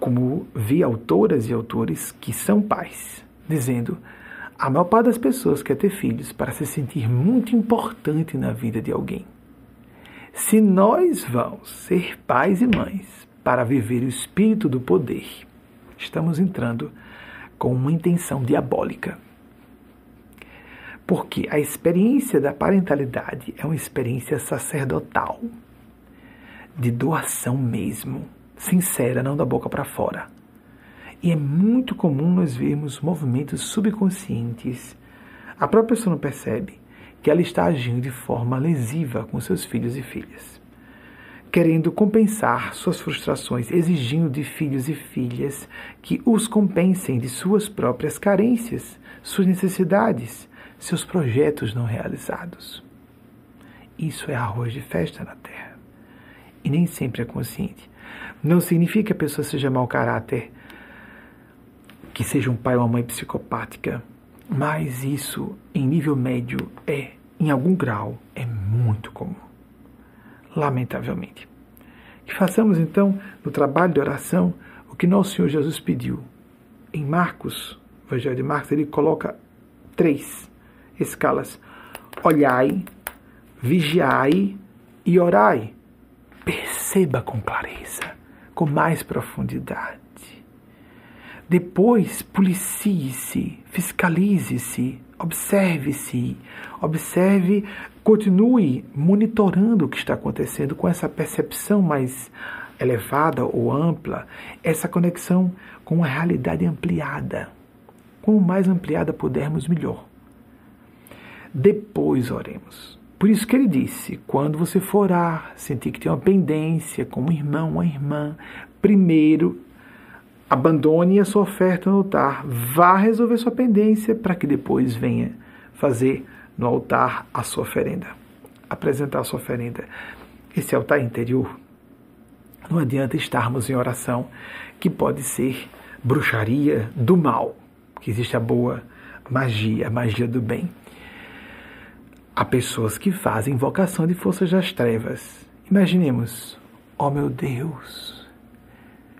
como vi autoras e autores que são pais, dizendo a maior parte das pessoas quer ter filhos para se sentir muito importante na vida de alguém. Se nós vamos ser pais e mães para viver o espírito do poder, estamos entrando com uma intenção diabólica. Porque a experiência da parentalidade é uma experiência sacerdotal, de doação mesmo, sincera, não da boca para fora. E é muito comum nós vermos movimentos subconscientes. A própria pessoa não percebe que ela está agindo de forma lesiva com seus filhos e filhas, querendo compensar suas frustrações, exigindo de filhos e filhas que os compensem de suas próprias carências, suas necessidades, seus projetos não realizados. Isso é arroz de festa na terra. E nem sempre é consciente. Não significa que a pessoa seja mau caráter, que seja um pai ou uma mãe psicopática, mas isso, em nível médio, é, em algum grau, é muito comum. Lamentavelmente. Que façamos então, no trabalho de oração, o que nosso Senhor Jesus pediu. Em Marcos, Evangelho de Marcos, ele coloca três escalas: olhai, vigiai e orai. Perceba com clareza, com mais profundidade. Depois, policie-se, fiscalize-se, observe-se, observe, continue monitorando o que está acontecendo com essa percepção mais elevada ou ampla, essa conexão com a realidade ampliada. Quanto mais ampliada pudermos, melhor. Depois oremos. Por isso que ele disse: quando você for orar, sentir que tem uma pendência com um irmão, uma irmã, primeiro Abandone a sua oferta no altar. Vá resolver sua pendência para que depois venha fazer no altar a sua oferenda. Apresentar a sua oferenda. Esse altar interior. Não adianta estarmos em oração, que pode ser bruxaria do mal, que existe a boa magia, a magia do bem. Há pessoas que fazem invocação de forças das trevas. Imaginemos, oh meu Deus,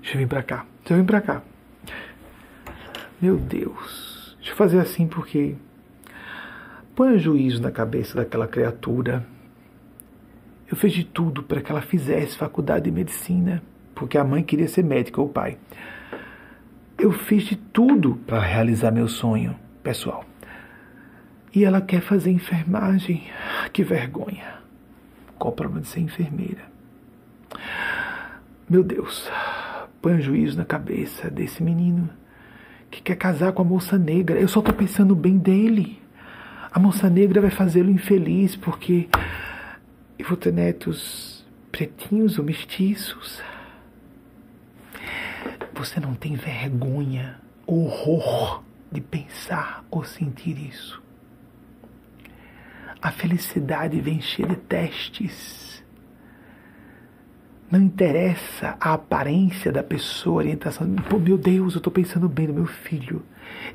deixa eu vir para cá. Então vem pra cá. Meu Deus. Deixa eu fazer assim porque Põe juízo na cabeça daquela criatura. Eu fiz de tudo para que ela fizesse faculdade de medicina, porque a mãe queria ser médica ou o pai. Eu fiz de tudo para realizar meu sonho pessoal. E ela quer fazer enfermagem. Que vergonha. Qual o problema de ser enfermeira? Meu Deus, põe um juízo na cabeça desse menino que quer casar com a moça negra. Eu só estou pensando bem dele. A moça negra vai fazê-lo infeliz porque eu vou ter netos pretinhos ou mestiços. Você não tem vergonha, horror de pensar ou sentir isso. A felicidade vem cheia de testes. Não interessa a aparência da pessoa, a orientação. Pô, meu Deus, eu estou pensando bem no meu filho.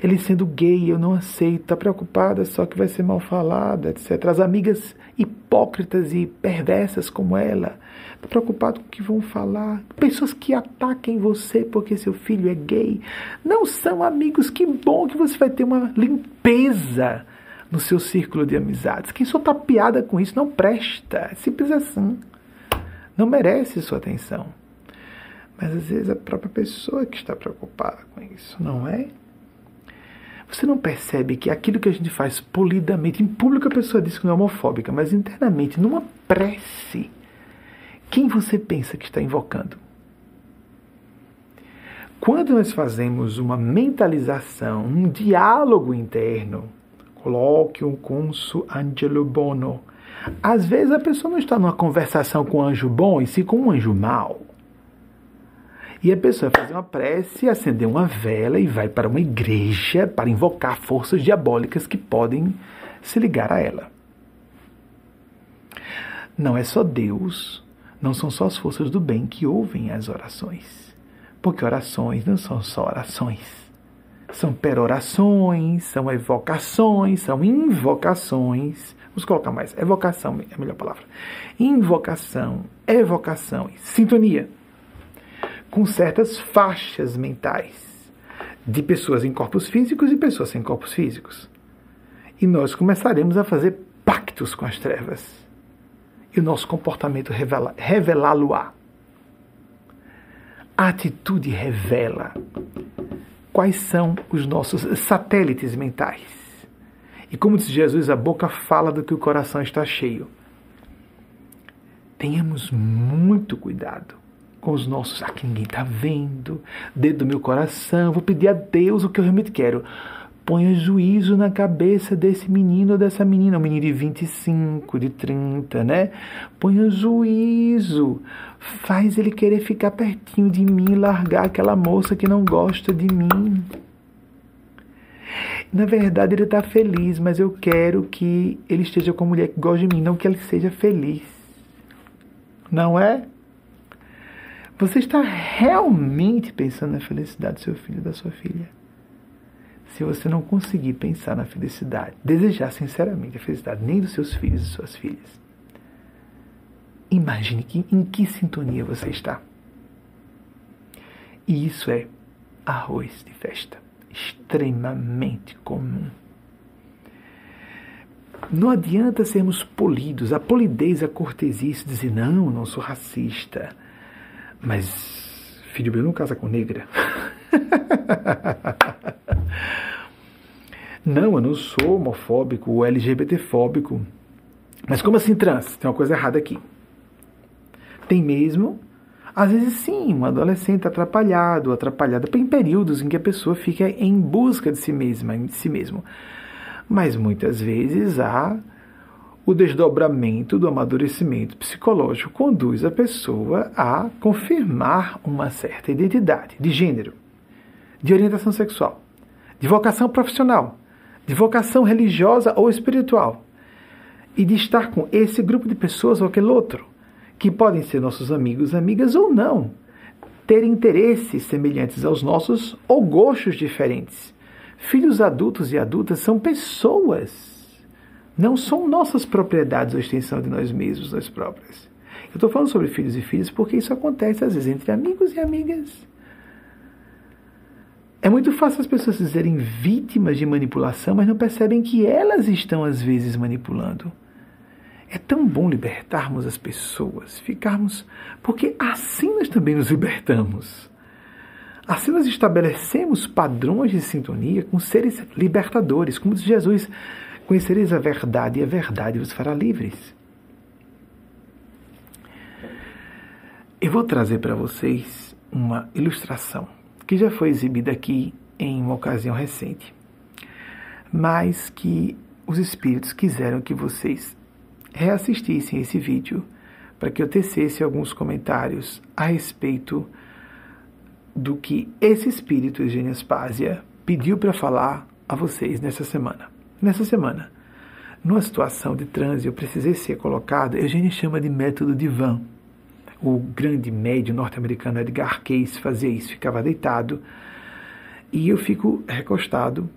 Ele sendo gay, eu não aceito. Está preocupada só que vai ser mal falada, etc. As amigas hipócritas e perversas como ela. Está preocupado com o que vão falar. Pessoas que ataquem você porque seu filho é gay. Não são amigos. Que bom que você vai ter uma limpeza no seu círculo de amizades. Quem só está piada com isso não presta. É simples assim não merece sua atenção. Mas às vezes a própria pessoa que está preocupada com isso, não é? Você não percebe que aquilo que a gente faz polidamente, em público a pessoa diz que não é homofóbica, mas internamente, numa prece, quem você pensa que está invocando? Quando nós fazemos uma mentalização, um diálogo interno, coloque um conso Angelo Bono, às vezes a pessoa não está numa conversação com um anjo bom e sim com um anjo mau. E a pessoa fazer uma prece, acender uma vela e vai para uma igreja para invocar forças diabólicas que podem se ligar a ela. Não é só Deus, não são só as forças do bem que ouvem as orações. Porque orações não são só orações. São perorações, são evocações, são invocações Vamos colocar mais. Evocação é a melhor palavra. Invocação, evocação sintonia com certas faixas mentais de pessoas em corpos físicos e pessoas sem corpos físicos. E nós começaremos a fazer pactos com as trevas. E o nosso comportamento revela, revelá-lo-á. A atitude revela quais são os nossos satélites mentais. E como disse Jesus, a boca fala do que o coração está cheio. Tenhamos muito cuidado com os nossos. Ah, que ninguém está vendo. Dedo do meu coração. Vou pedir a Deus o que eu realmente quero. Ponha juízo na cabeça desse menino ou dessa menina, um menino de 25, de 30, né? Ponha juízo. Faz ele querer ficar pertinho de mim, largar aquela moça que não gosta de mim. Na verdade, ele está feliz, mas eu quero que ele esteja com a mulher que gosta de mim, não que ele seja feliz. Não é? Você está realmente pensando na felicidade do seu filho e da sua filha? Se você não conseguir pensar na felicidade, desejar sinceramente a felicidade nem dos seus filhos e suas filhas, imagine que, em que sintonia você está. E isso é arroz de festa extremamente comum. Não adianta sermos polidos. A polidez, a cortesia, dizer, não, não sou racista. Mas filho meu não casa com negra. não, eu não sou homofóbico ou LGBTfóbico. Mas como assim trans? Tem uma coisa errada aqui. Tem mesmo às vezes, sim, um adolescente atrapalhado, atrapalhada, em períodos em que a pessoa fica em busca de si mesma, de si mesmo. Mas muitas vezes há o desdobramento do amadurecimento psicológico conduz a pessoa a confirmar uma certa identidade de gênero, de orientação sexual, de vocação profissional, de vocação religiosa ou espiritual, e de estar com esse grupo de pessoas ou aquele outro que podem ser nossos amigos, amigas ou não, ter interesses semelhantes aos nossos ou gostos diferentes. Filhos adultos e adultas são pessoas, não são nossas propriedades ou extensão de nós mesmos, nós próprios. Eu estou falando sobre filhos e filhas porque isso acontece às vezes entre amigos e amigas. É muito fácil as pessoas se dizerem vítimas de manipulação, mas não percebem que elas estão às vezes manipulando. É tão bom libertarmos as pessoas, ficarmos. Porque assim nós também nos libertamos. Assim nós estabelecemos padrões de sintonia com seres libertadores, como diz Jesus: conhecereis a verdade e a verdade vos fará livres. Eu vou trazer para vocês uma ilustração que já foi exibida aqui em uma ocasião recente, mas que os espíritos quiseram que vocês reassistissem esse vídeo para que eu tecesse alguns comentários a respeito do que esse espírito Eugênio Aspásia pediu para falar a vocês nessa semana. Nessa semana, numa situação de transe, eu precisei ser colocado, Eugênio chama de método Van o grande médio norte-americano Edgar Cayce fazia isso, ficava deitado e eu fico recostado.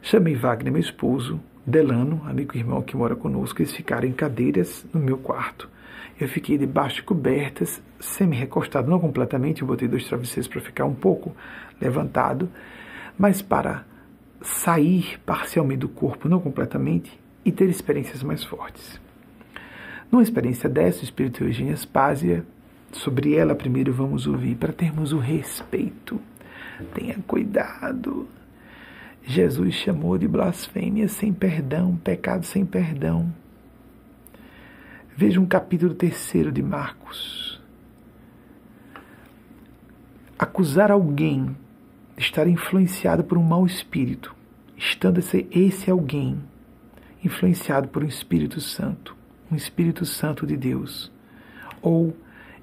Chamei Wagner, meu esposo, Delano, amigo e irmão que mora conosco, eles ficaram em cadeiras no meu quarto. Eu fiquei debaixo de cobertas, semi-recostado, não completamente, eu botei dois travesseiros para ficar um pouco levantado, mas para sair parcialmente do corpo, não completamente, e ter experiências mais fortes. Numa experiência dessa, o espírito Eugênia Spásia Sobre ela, primeiro vamos ouvir, para termos o respeito. Tenha cuidado. Jesus chamou de blasfêmia sem perdão, pecado sem perdão. Veja um capítulo terceiro de Marcos. Acusar alguém de estar influenciado por um mau espírito, estando esse, esse alguém influenciado por um Espírito Santo, um Espírito Santo de Deus, ou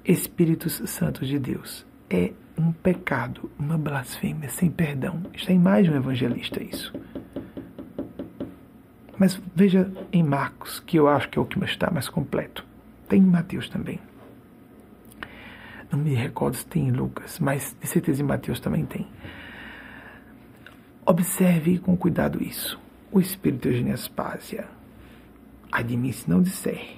Espíritos Santos de Deus. É um pecado, uma blasfêmia sem perdão. Está em mais um evangelista isso. Mas veja em Marcos, que eu acho que é o que está mais completo. Tem em Mateus também. Não me recordo se tem em Lucas, mas de certeza em Mateus também tem. Observe com cuidado isso. O espírito de Aspásia, mim se não disser,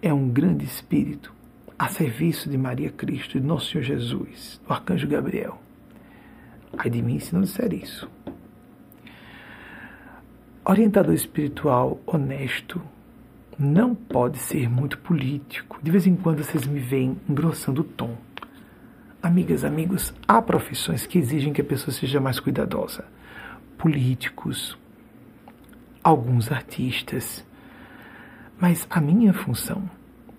é um grande espírito a serviço de Maria Cristo, de Nosso Senhor Jesus, do Arcanjo Gabriel. Ai de mim se não disser isso. Orientador espiritual honesto não pode ser muito político. De vez em quando vocês me veem engrossando o tom. Amigas, amigos, há profissões que exigem que a pessoa seja mais cuidadosa. Políticos, alguns artistas. Mas a minha função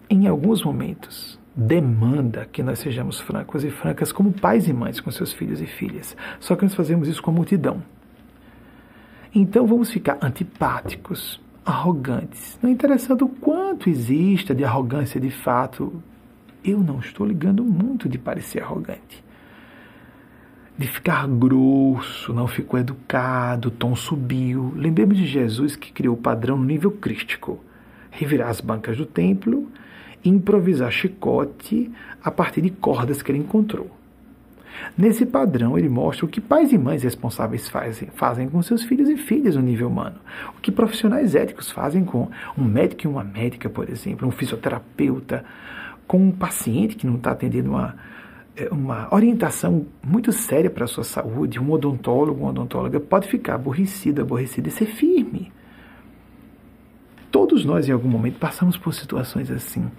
em alguns momentos, demanda que nós sejamos francos e francas como pais e mães com seus filhos e filhas. Só que nós fazemos isso com a multidão. Então vamos ficar antipáticos, arrogantes. Não interessando o quanto exista de arrogância de fato, eu não estou ligando muito de parecer arrogante. De ficar grosso, não ficou educado, o tom subiu. Lembremos de Jesus que criou o padrão no nível crístico. Revirar as bancas do templo improvisar chicote a partir de cordas que ele encontrou. Nesse padrão, ele mostra o que pais e mães responsáveis fazem, fazem com seus filhos e filhas no nível humano. O que profissionais éticos fazem com um médico e uma médica, por exemplo, um fisioterapeuta, com um paciente que não está atendendo uma, é, uma orientação muito séria para a sua saúde, um odontólogo, uma odontóloga pode ficar aborrecido, aborrecida e ser firme. Todos nós, em algum momento, passamos por situações assim.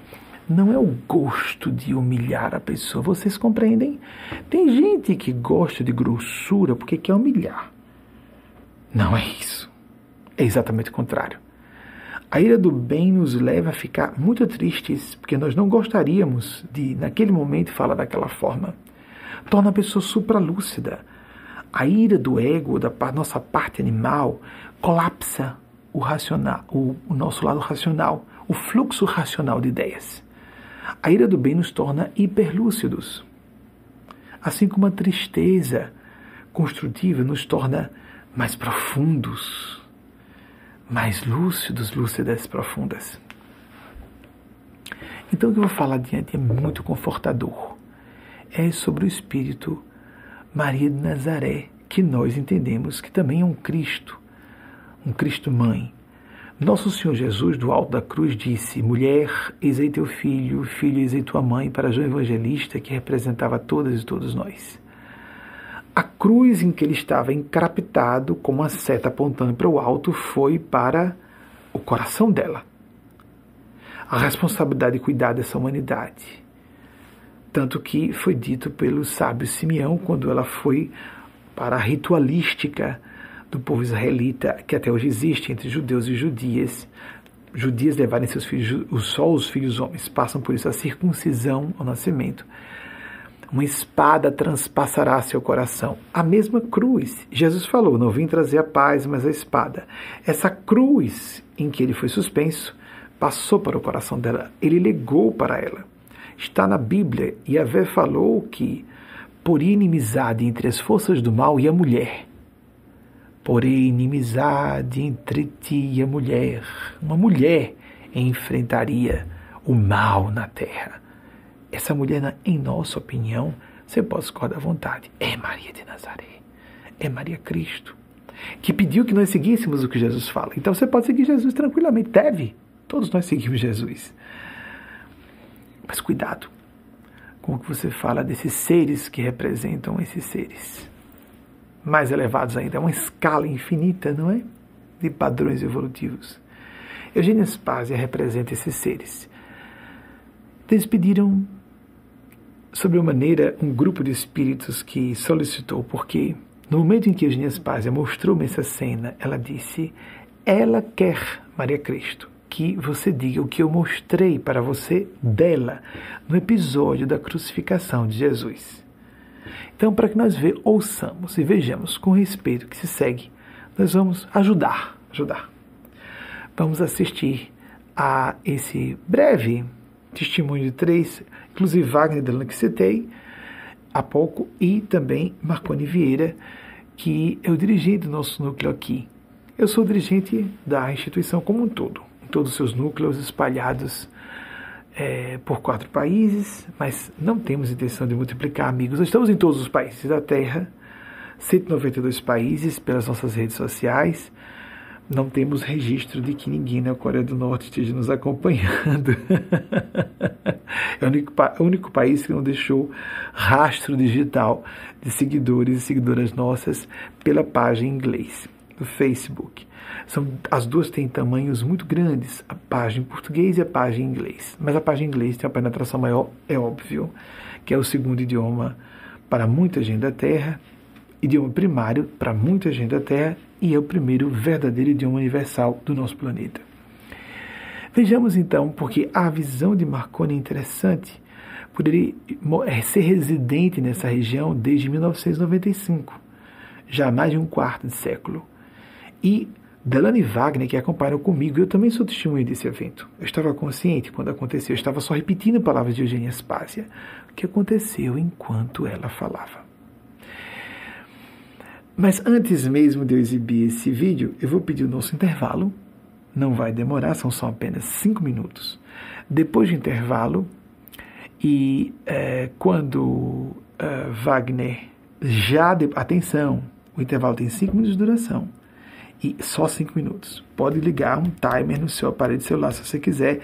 Não é o gosto de humilhar a pessoa, vocês compreendem? Tem gente que gosta de grossura porque quer humilhar. Não é isso. É exatamente o contrário. A ira do bem nos leva a ficar muito tristes, porque nós não gostaríamos de, naquele momento, falar daquela forma. Torna a pessoa supralúcida. A ira do ego, da nossa parte animal, colapsa o racional, o, o nosso lado racional, o fluxo racional de ideias. A ira do bem nos torna hiperlúcidos. Assim como a tristeza construtiva nos torna mais profundos, mais lúcidos, lúcidas profundas. Então, o que eu vou falar adiante é muito confortador. É sobre o Espírito Maria de Nazaré, que nós entendemos que também é um Cristo um Cristo mãe. Nosso Senhor Jesus, do alto da cruz, disse: Mulher, eis aí teu filho, filho, eis aí tua mãe, para João Evangelista, que representava todas e todos nós. a cruz em que ele estava encapitado, com uma seta apontando para o alto, foi para o coração dela. A responsabilidade de cuidar dessa humanidade. Tanto que foi dito pelo sábio Simeão, quando ela foi para a ritualística do povo israelita, que até hoje existe entre judeus e judias, judias levarem seus filhos, só os filhos homens passam por isso, a circuncisão ao nascimento. Uma espada transpassará seu coração. A mesma cruz. Jesus falou: Não vim trazer a paz, mas a espada. Essa cruz em que ele foi suspenso passou para o coração dela. Ele legou para ela. Está na Bíblia. E Yahvé falou que por inimizade entre as forças do mal e a mulher, porém inimizade entre ti e a mulher. Uma mulher enfrentaria o mal na terra. Essa mulher, em nossa opinião, você pode escolher à vontade, é Maria de Nazaré, é Maria Cristo, que pediu que nós seguíssemos o que Jesus fala. Então você pode seguir Jesus tranquilamente, deve. Todos nós seguimos Jesus. Mas cuidado com o que você fala desses seres que representam esses seres mais elevados ainda, é uma escala infinita, não é? De padrões evolutivos. Eugênia Spazia representa esses seres. Eles pediram, sobremaneira, um grupo de espíritos que solicitou, porque no momento em que Eugênia Spazia mostrou-me essa cena, ela disse: Ela quer, Maria Cristo, que você diga o que eu mostrei para você dela no episódio da crucificação de Jesus. Então, para que nós ve, ouçamos e vejamos com respeito que se segue, nós vamos ajudar, ajudar. Vamos assistir a esse breve testemunho de três, inclusive Wagner Delano que citei há pouco, e também Marconi Vieira, que é o dirigente do nosso núcleo aqui. Eu sou dirigente da instituição como um todo, em todos os seus núcleos espalhados é, por quatro países, mas não temos intenção de multiplicar amigos. Nós estamos em todos os países da Terra, 192 países pelas nossas redes sociais. Não temos registro de que ninguém na Coreia do Norte esteja nos acompanhando. é o único, o único país que não deixou rastro digital de seguidores e seguidoras nossas pela página em inglês, do Facebook. São, as duas têm tamanhos muito grandes, a página em português e a página em inglês. Mas a página em inglês tem uma penetração maior, é óbvio, que é o segundo idioma para muita gente da Terra, idioma primário para muita gente da Terra e é o primeiro verdadeiro idioma universal do nosso planeta. Vejamos então, porque a visão de Marconi é interessante, por ele é, ser residente nessa região desde 1995, já há mais de um quarto de século. E Delane Wagner, que acompanhou comigo, eu também sou testemunha desse evento. Eu estava consciente quando aconteceu, eu estava só repetindo palavras de Eugênia Spásia, o que aconteceu enquanto ela falava. Mas antes mesmo de eu exibir esse vídeo, eu vou pedir o nosso intervalo. Não vai demorar, são só apenas cinco minutos. Depois do intervalo, e é, quando é, Wagner já. De, atenção, o intervalo tem cinco minutos de duração e só 5 minutos. Pode ligar um timer no seu aparelho celular se você quiser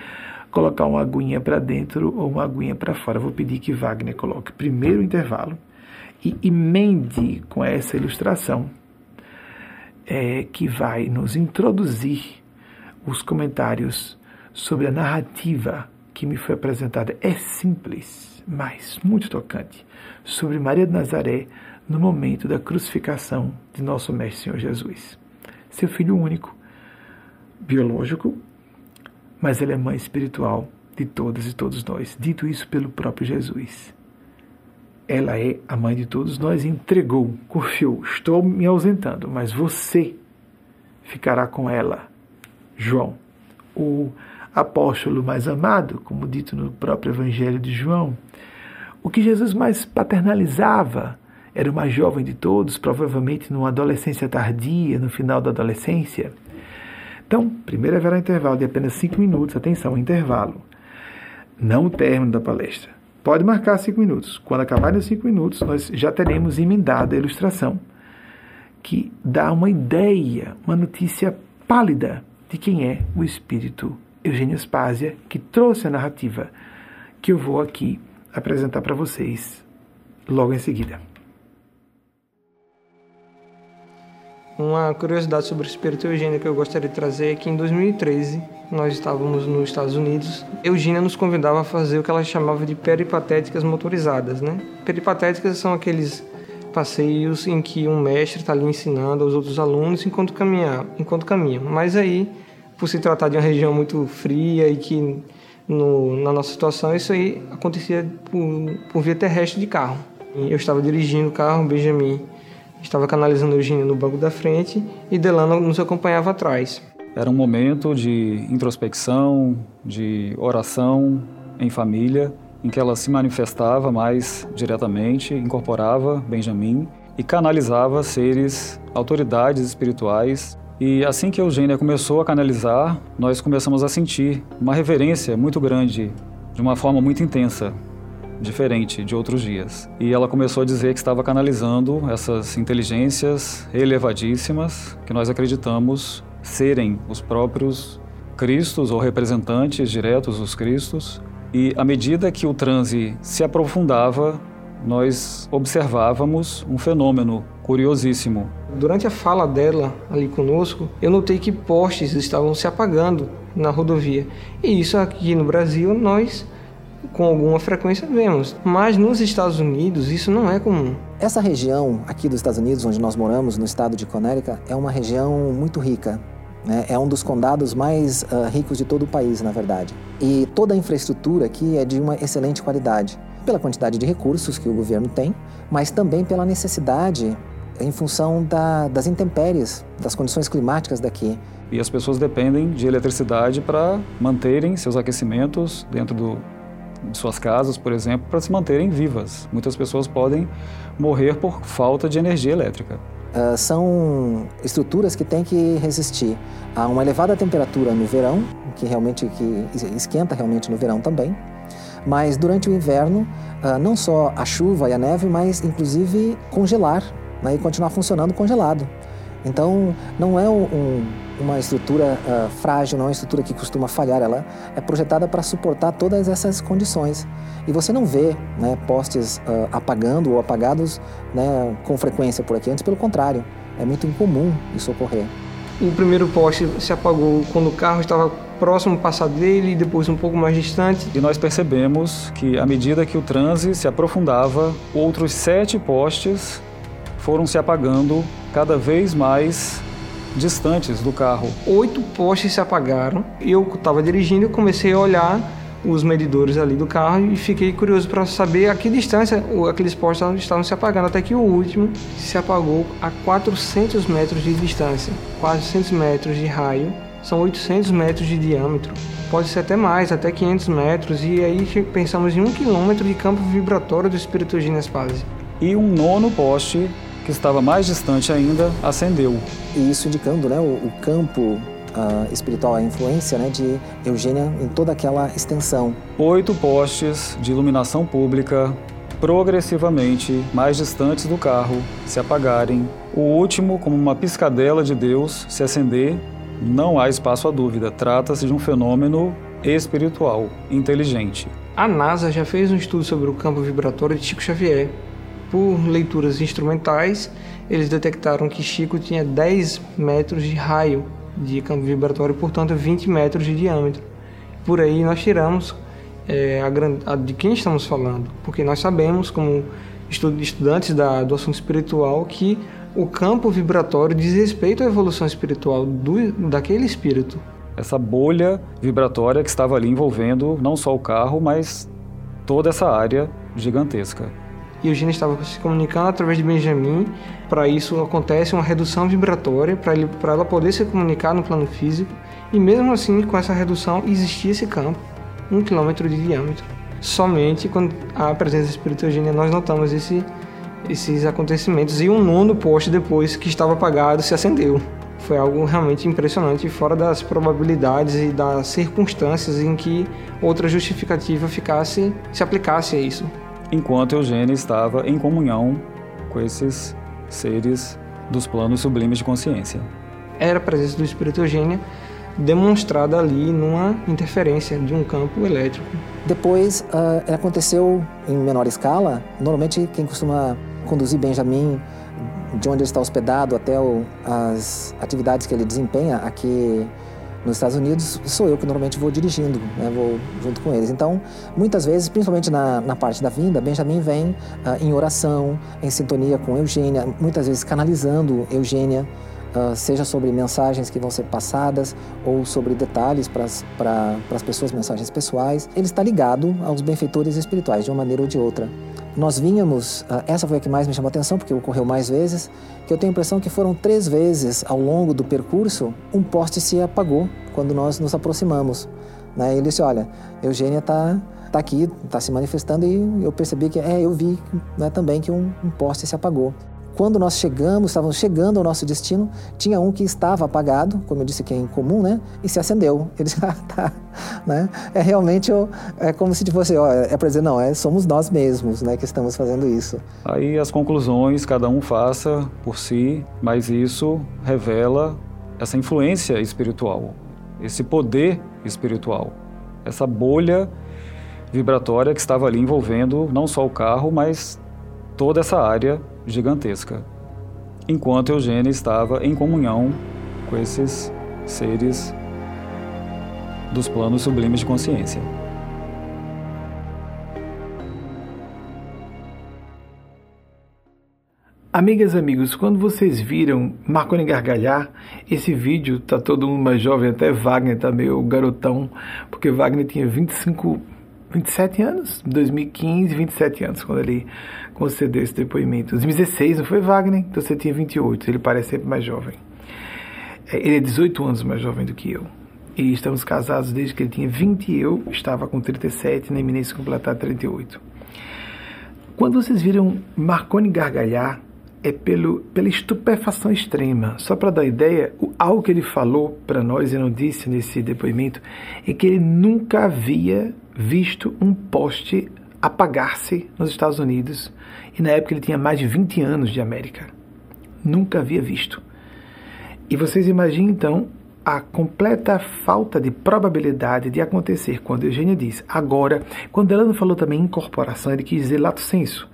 colocar uma aguinha para dentro ou uma aguinha para fora. Vou pedir que Wagner coloque primeiro o intervalo e emende com essa ilustração é, que vai nos introduzir os comentários sobre a narrativa que me foi apresentada. É simples, mas muito tocante, sobre Maria de Nazaré no momento da crucificação de nosso Mestre Senhor Jesus seu filho único, biológico, mas ela é mãe espiritual de todas e todos nós. Dito isso pelo próprio Jesus. Ela é a mãe de todos nós e entregou, confiou. Estou me ausentando, mas você ficará com ela. João, o apóstolo mais amado, como dito no próprio Evangelho de João. O que Jesus mais paternalizava era o mais jovem de todos, provavelmente numa adolescência tardia, no final da adolescência. Então, primeiro haverá intervalo de apenas cinco minutos. Atenção, intervalo. Não o término da palestra. Pode marcar cinco minutos. Quando acabarem os cinco minutos, nós já teremos emendada a ilustração, que dá uma ideia, uma notícia pálida de quem é o espírito Eugênio Spásia, que trouxe a narrativa que eu vou aqui apresentar para vocês logo em seguida. Uma curiosidade sobre o espírito Eugênia que eu gostaria de trazer é que em 2013 nós estávamos nos Estados Unidos. Eugênia nos convidava a fazer o que ela chamava de peripatéticas motorizadas, né? Peripatéticas são aqueles passeios em que um mestre está ali ensinando aos outros alunos enquanto caminhar, enquanto caminham. Mas aí, por se tratar de uma região muito fria e que no, na nossa situação isso aí acontecia por, por via terrestre de carro. Eu estava dirigindo o carro, Benjamin Estava canalizando Eugênia no banco da frente e Delano nos acompanhava atrás. Era um momento de introspecção, de oração em família, em que ela se manifestava mais diretamente, incorporava Benjamin e canalizava seres, autoridades espirituais. E assim que Eugênia começou a canalizar, nós começamos a sentir uma reverência muito grande, de uma forma muito intensa diferente de outros dias. E ela começou a dizer que estava canalizando essas inteligências elevadíssimas que nós acreditamos serem os próprios Cristos ou representantes diretos dos Cristos. E à medida que o transe se aprofundava, nós observávamos um fenômeno curiosíssimo. Durante a fala dela ali conosco, eu notei que postes estavam se apagando na rodovia. E isso aqui no Brasil nós com alguma frequência vemos, mas nos Estados Unidos isso não é comum. Essa região aqui dos Estados Unidos, onde nós moramos, no estado de Connecticut, é uma região muito rica. Né? É um dos condados mais uh, ricos de todo o país, na verdade. E toda a infraestrutura aqui é de uma excelente qualidade, pela quantidade de recursos que o governo tem, mas também pela necessidade em função da, das intempéries, das condições climáticas daqui. E as pessoas dependem de eletricidade para manterem seus aquecimentos dentro do, de suas casas, por exemplo, para se manterem vivas. Muitas pessoas podem morrer por falta de energia elétrica. Uh, são estruturas que têm que resistir a uma elevada temperatura no verão, que realmente que esquenta realmente no verão também, mas durante o inverno, uh, não só a chuva e a neve, mas inclusive congelar né, e continuar funcionando congelado. Então, não é um, uma estrutura uh, frágil, não é uma estrutura que costuma falhar, ela é projetada para suportar todas essas condições. E você não vê né, postes uh, apagando ou apagados né, com frequência por aqui, antes pelo contrário, é muito incomum isso ocorrer. O primeiro poste se apagou quando o carro estava próximo passar dele e depois um pouco mais distante. E nós percebemos que à medida que o transe se aprofundava, outros sete postes foram se apagando cada vez mais distantes do carro. Oito postes se apagaram. Eu estava dirigindo comecei a olhar os medidores ali do carro e fiquei curioso para saber a que distância aqueles postes estavam se apagando, até que o último se apagou a 400 metros de distância, 400 metros de raio, são 800 metros de diâmetro, pode ser até mais, até 500 metros, e aí pensamos em um quilômetro de campo vibratório do espírito Ginespase. E um nono poste que estava mais distante ainda, acendeu. E isso indicando né, o, o campo uh, espiritual, a influência né, de Eugênia em toda aquela extensão. Oito postes de iluminação pública progressivamente mais distantes do carro se apagarem. O último, como uma piscadela de Deus, se acender. Não há espaço a dúvida, trata-se de um fenômeno espiritual, inteligente. A NASA já fez um estudo sobre o campo vibratório de Chico Xavier por leituras instrumentais, eles detectaram que Chico tinha 10 metros de raio de campo vibratório, portanto 20 metros de diâmetro. Por aí nós tiramos é, a, a, de quem estamos falando, porque nós sabemos, como estudantes da, do assunto espiritual, que o campo vibratório diz respeito à evolução espiritual do, daquele espírito. Essa bolha vibratória que estava ali envolvendo não só o carro, mas toda essa área gigantesca e Eugênia estava se comunicando através de Benjamin. Para isso acontece uma redução vibratória para ela poder se comunicar no plano físico. E mesmo assim, com essa redução, existia esse campo, um quilômetro de diâmetro. Somente com a presença do Espírito Eugênia nós notamos esse, esses acontecimentos. E um nono poste depois, que estava apagado, se acendeu. Foi algo realmente impressionante, fora das probabilidades e das circunstâncias em que outra justificativa ficasse, se aplicasse a isso enquanto Eugênia estava em comunhão com esses seres dos planos sublimes de consciência. Era a presença do espírito Eugênia demonstrada ali numa interferência de um campo elétrico. Depois uh, aconteceu em menor escala. Normalmente quem costuma conduzir Benjamin de onde ele está hospedado até o, as atividades que ele desempenha aqui nos Estados Unidos, sou eu que normalmente vou dirigindo, né, vou junto com eles. Então, muitas vezes, principalmente na, na parte da vinda, Benjamin vem uh, em oração, em sintonia com Eugênia, muitas vezes canalizando Eugênia, uh, seja sobre mensagens que vão ser passadas ou sobre detalhes para as pessoas, mensagens pessoais. Ele está ligado aos benfeitores espirituais, de uma maneira ou de outra. Nós vínhamos, ah, essa foi a que mais me chamou a atenção, porque ocorreu mais vezes, que eu tenho a impressão que foram três vezes ao longo do percurso, um poste se apagou quando nós nos aproximamos. Né? Ele disse, olha, Eugênia está tá aqui, está se manifestando e eu percebi que, é, eu vi né, também que um, um poste se apagou. Quando nós chegamos, estávamos chegando ao nosso destino, tinha um que estava apagado, como eu disse que é incomum, né? E se acendeu. Ele disse, ah, tá. Né? É realmente é como se fosse, ó, é para dizer, não, é, somos nós mesmos né, que estamos fazendo isso. Aí as conclusões cada um faça por si, mas isso revela essa influência espiritual, esse poder espiritual, essa bolha vibratória que estava ali envolvendo não só o carro, mas toda essa área gigantesca, enquanto Eugênia estava em comunhão com esses seres dos planos sublimes de consciência. Amigas, amigos, quando vocês viram Marconi gargalhar, esse vídeo tá todo mundo mais jovem, até Wagner tá meio garotão, porque Wagner tinha 25, 27 anos, 2015, 27 anos, quando ele concedeu esse depoimento. 2016, não foi Wagner? Então você tinha 28, ele parece sempre mais jovem. É, ele é 18 anos mais jovem do que eu. E estamos casados desde que ele tinha 20 e eu estava com 37, na iminência de completar 38. Quando vocês viram Marconi gargalhar, é pelo, pela estupefação extrema. Só para dar ideia, o, algo que ele falou para nós e não disse nesse depoimento é que ele nunca havia visto um poste apagar-se nos Estados Unidos e na época ele tinha mais de 20 anos de América. Nunca havia visto. E vocês imaginem então a completa falta de probabilidade de acontecer quando Eugênia diz agora, quando ela não falou também incorporação, ele quis dizer lato senso.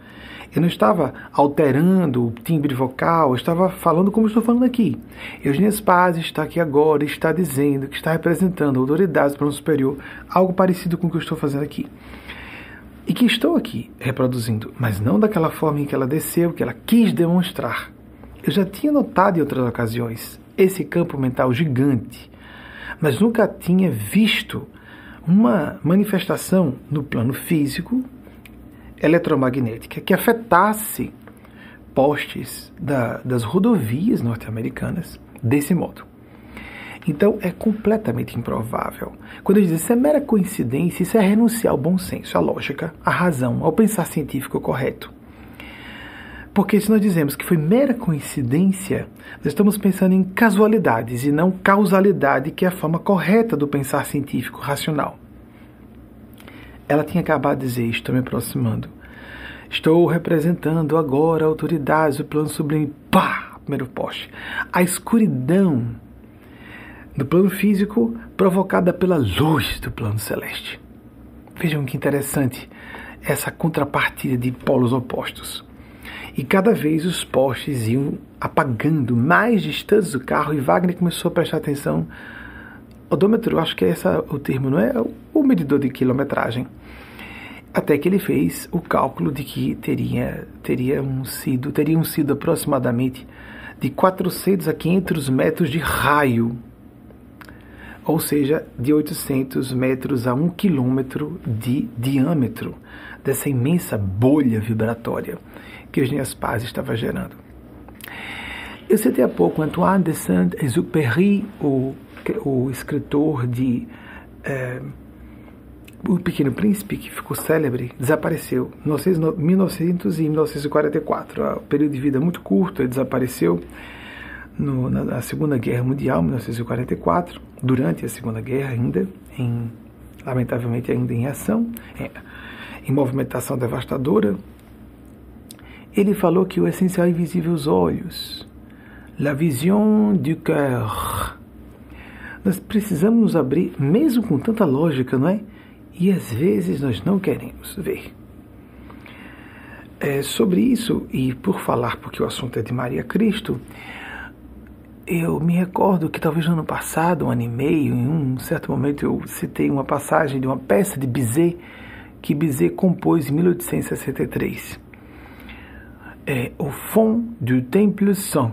Eu não estava alterando o timbre vocal, eu estava falando como estou falando aqui. Eugênia Spaz está aqui agora, está dizendo que está representando autoridades para um superior, algo parecido com o que eu estou fazendo aqui e que estou aqui reproduzindo, mas não daquela forma em que ela desceu, que ela quis demonstrar. Eu já tinha notado em outras ocasiões esse campo mental gigante, mas nunca tinha visto uma manifestação no plano físico eletromagnética que afetasse postes da, das rodovias norte-americanas desse modo. Então é completamente improvável. Quando ele diz isso é mera coincidência, isso é renunciar ao bom senso, à lógica, à razão, ao pensar científico correto. Porque se nós dizemos que foi mera coincidência, nós estamos pensando em casualidades e não causalidade, que é a forma correta do pensar científico racional. Ela tinha acabado de dizer: Estou me aproximando. Estou representando agora autoridades do plano sublime. Pá! Primeiro poste. A escuridão do plano físico provocada pela luz do plano celeste. Vejam que interessante essa contrapartida de polos opostos. E cada vez os postes iam apagando mais distantes do carro e Wagner começou a prestar atenção. Odômetro, acho que é esse o termo, não é? O medidor de quilometragem. Até que ele fez o cálculo de que teria, teriam, sido, teriam sido aproximadamente de 400 a 500 metros de raio ou seja, de 800 metros a 1 quilômetro de diâmetro dessa imensa bolha vibratória que Eugênia Paz estava gerando. Eu citei há pouco Antoine de Saint-Exupéry, o, o escritor de é, O Pequeno Príncipe, que ficou célebre, desapareceu em 1900 e 1944. O período de vida muito curto, ele desapareceu no, na, Segunda Guerra Mundial, 1944, durante a Segunda Guerra ainda, em, lamentavelmente ainda em ação, é, em movimentação devastadora, ele falou que o essencial é invisível aos olhos, la vision du cœur. Nós precisamos nos abrir, mesmo com tanta lógica, não é? E às vezes nós não queremos ver. é, sobre isso, e por falar, porque o assunto é de Maria Cristo, eu me recordo que talvez no ano passado, um ano e meio, em um certo momento eu citei uma passagem de uma peça de Bizet que Bizet compôs em 1863. É, o Fond du Temple Saint,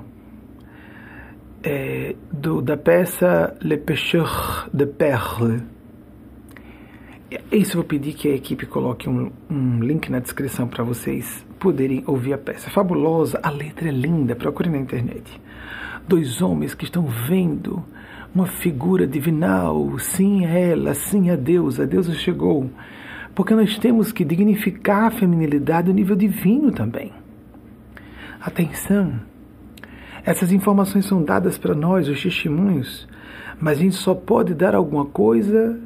é, do, da peça Le Pêcheur de Perles isso eu vou pedir que a equipe coloque um, um link na descrição para vocês poderem ouvir a peça. Fabulosa, a letra é linda, procure na internet. Dois homens que estão vendo uma figura divinal, sim a ela, sim a Deus, a Deus chegou. Porque nós temos que dignificar a feminilidade no nível divino também. Atenção! Essas informações são dadas para nós, os testemunhos, mas a gente só pode dar alguma coisa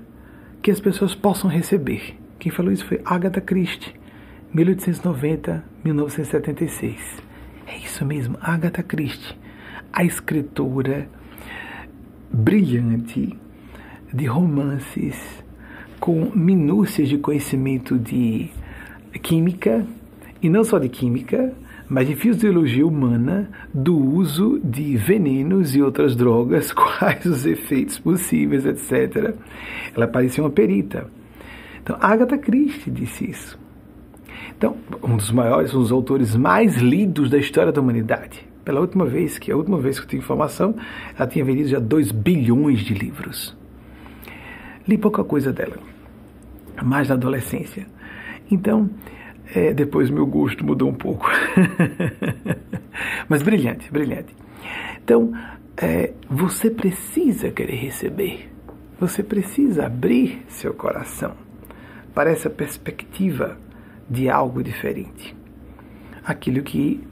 que as pessoas possam receber. Quem falou isso foi Agatha Christie, 1890-1976. É isso mesmo, Agatha Christie, a escritora brilhante de romances com minúcias de conhecimento de química, e não só de química, mas de fisiologia humana do uso de venenos e outras drogas, quais os efeitos possíveis, etc. Ela parecia uma perita. Então, Agatha Christie disse isso. Então, um dos maiores, um dos autores mais lidos da história da humanidade. Pela última vez, que a última vez que eu tenho informação, ela tinha vendido já 2 bilhões de livros. Li pouca coisa dela, mais na adolescência. Então, é, depois meu gosto mudou um pouco. Mas brilhante, brilhante. Então, é, você precisa querer receber. Você precisa abrir seu coração para essa perspectiva de algo diferente. Aquilo que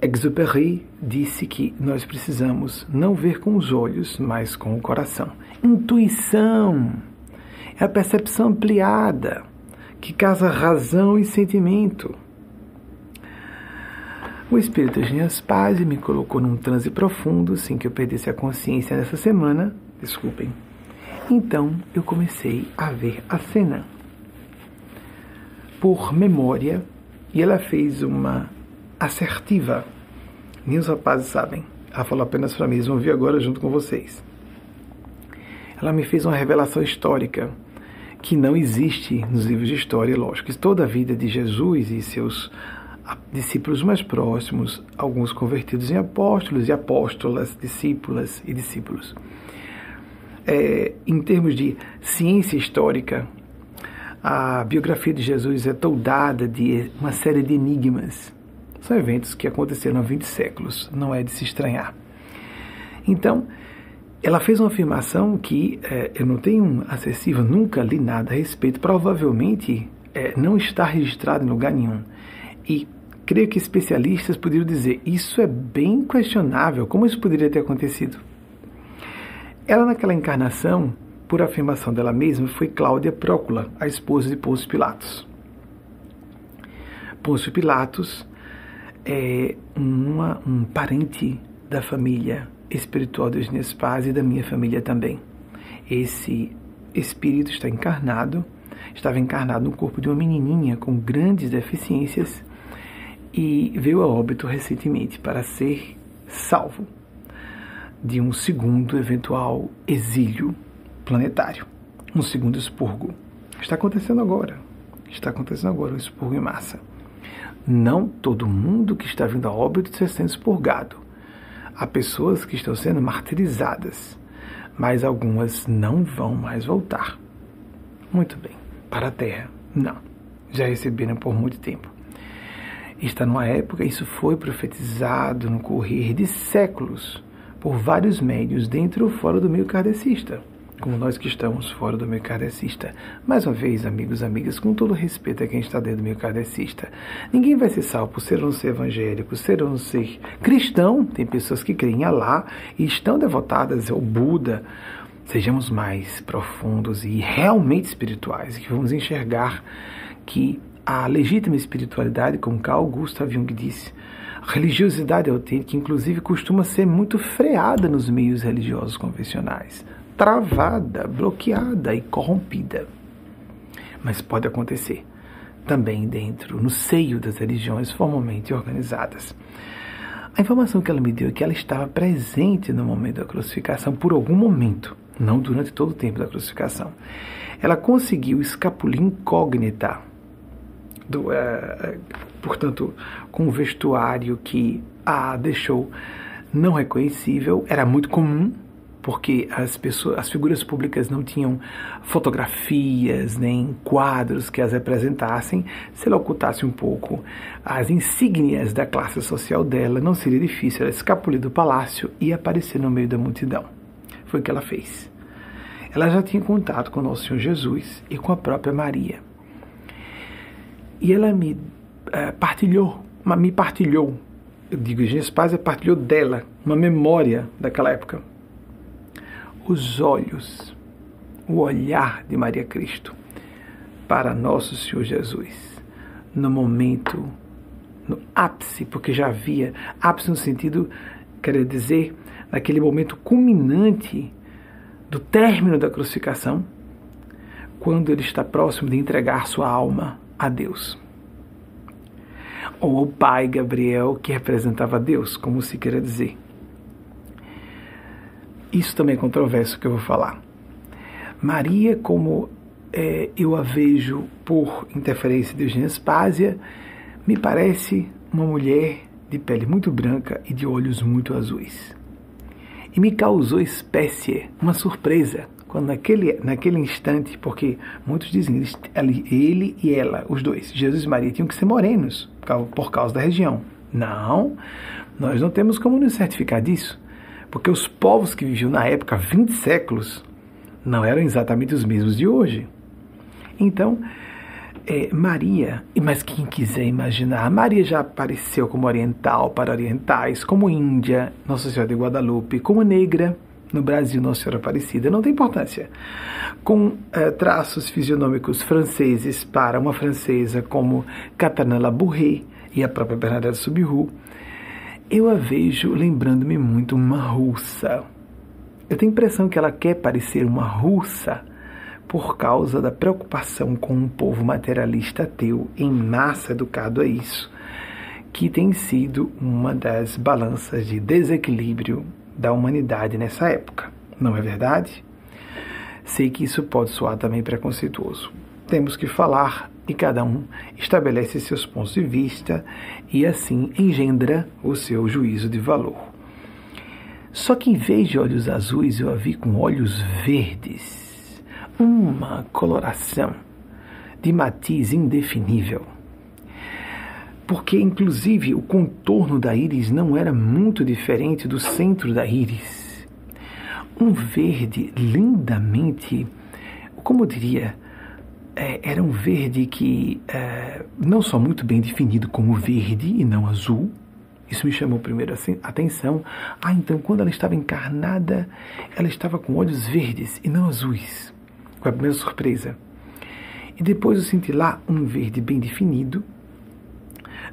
Exupéry disse que nós precisamos não ver com os olhos, mas com o coração. Intuição é a percepção ampliada que casa razão e sentimento. O Espírito Genias Paz me colocou num transe profundo, sem que eu perdesse a consciência nessa semana. Desculpem. Então eu comecei a ver a cena por memória e ela fez uma assertiva. Nem os rapazes sabem. Ela falou apenas para mim, eles vão ver agora junto com vocês. Ela me fez uma revelação histórica que não existe nos livros de história, lógico. Toda a vida de Jesus e seus discípulos mais próximos, alguns convertidos em apóstolos e apóstolas, discípulas e discípulos. É, em termos de ciência histórica, a biografia de Jesus é toldada de uma série de enigmas. São eventos que aconteceram há 20 séculos, não é de se estranhar. Então, ela fez uma afirmação que é, eu não tenho acessível, nunca li nada a respeito, provavelmente é, não está registrado em lugar nenhum. E creio que especialistas poderiam dizer: isso é bem questionável, como isso poderia ter acontecido? Ela, naquela encarnação, por afirmação dela mesma, foi Cláudia Prócula, a esposa de Pôncio Pilatos. Pôncio Pilatos é uma, um parente da família espiritual dos meus pais e da minha família também. Esse espírito está encarnado, estava encarnado no corpo de uma menininha com grandes deficiências e veio a óbito recentemente para ser salvo de um segundo eventual exílio planetário, um segundo expurgo. Está acontecendo agora. Está acontecendo agora um expurgo em massa. Não todo mundo que está vindo a óbito está sendo expurgado há pessoas que estão sendo martirizadas, mas algumas não vão mais voltar. Muito bem, para a Terra, não. Já receberam por muito tempo. Está numa época, isso foi profetizado no correr de séculos por vários médios dentro ou fora do meio kardecista como nós que estamos fora do meio kardecista. Mais uma vez, amigos e amigas, com todo respeito a quem está dentro do meio kardecista, ninguém vai ser salvo por ser não ser evangélico, ser não ser cristão. Tem pessoas que creem em Alá e estão devotadas ao Buda. Sejamos mais profundos e realmente espirituais, que vamos enxergar que a legítima espiritualidade, como Carl Gustav Jung disse, religiosidade autêntica, inclusive, costuma ser muito freada nos meios religiosos convencionais travada, bloqueada e corrompida. Mas pode acontecer. também dentro, no seio das religiões formalmente organizadas. A informação que ela me deu é que ela estava presente no momento da crucificação por algum momento, não durante todo o tempo da crucificação. Ela conseguiu escapulir incógnita, do, uh, portanto, com um vestuário que a deixou não reconhecível. Era muito comum porque as pessoas, as figuras públicas não tinham fotografias nem quadros que as representassem. Se ela ocultasse um pouco as insígnias da classe social dela, não seria difícil ela escapulir do palácio e aparecer no meio da multidão. Foi o que ela fez. Ela já tinha contato com nosso Senhor Jesus e com a própria Maria. E ela me uh, partilhou, me partilhou, eu digo, Gespásia partilhou dela uma memória daquela época os olhos, o olhar de Maria Cristo para nosso Senhor Jesus, no momento, no ápice, porque já havia, ápice no sentido, quer dizer, naquele momento culminante do término da crucificação, quando ele está próximo de entregar sua alma a Deus. Ou ao Pai Gabriel, que representava Deus, como se queira dizer. Isso também é controverso que eu vou falar. Maria, como é, eu a vejo por interferência de Eugênia Spásia, me parece uma mulher de pele muito branca e de olhos muito azuis. E me causou espécie, uma surpresa, quando naquele, naquele instante, porque muitos dizem ele, ele e ela, os dois, Jesus e Maria, tinham que ser morenos por causa da região. Não, nós não temos como nos certificar disso. Porque os povos que viviam na época, 20 séculos, não eram exatamente os mesmos de hoje. Então, é, Maria, mas quem quiser imaginar, Maria já apareceu como oriental para orientais, como Índia, Nossa Senhora de Guadalupe, como negra, no Brasil, Nossa Senhora Aparecida, não tem importância. Com é, traços fisionômicos franceses para uma francesa como Catarina Labourré e a própria Bernadette Subiru, eu a vejo lembrando-me muito uma russa. Eu tenho a impressão que ela quer parecer uma russa por causa da preocupação com um povo materialista ateu em massa educado a isso, que tem sido uma das balanças de desequilíbrio da humanidade nessa época. Não é verdade? Sei que isso pode soar também preconceituoso. Temos que falar e cada um estabelece seus pontos de vista e assim engendra o seu juízo de valor. Só que em vez de olhos azuis, eu a vi com olhos verdes, uma coloração de matiz indefinível. Porque, inclusive, o contorno da íris não era muito diferente do centro da íris. Um verde lindamente, como eu diria, é, era um verde que é, não só muito bem definido como verde e não azul. Isso me chamou primeiro assim, atenção. Ah, então quando ela estava encarnada, ela estava com olhos verdes e não azuis. Foi a primeira surpresa. E depois eu senti lá um verde bem definido,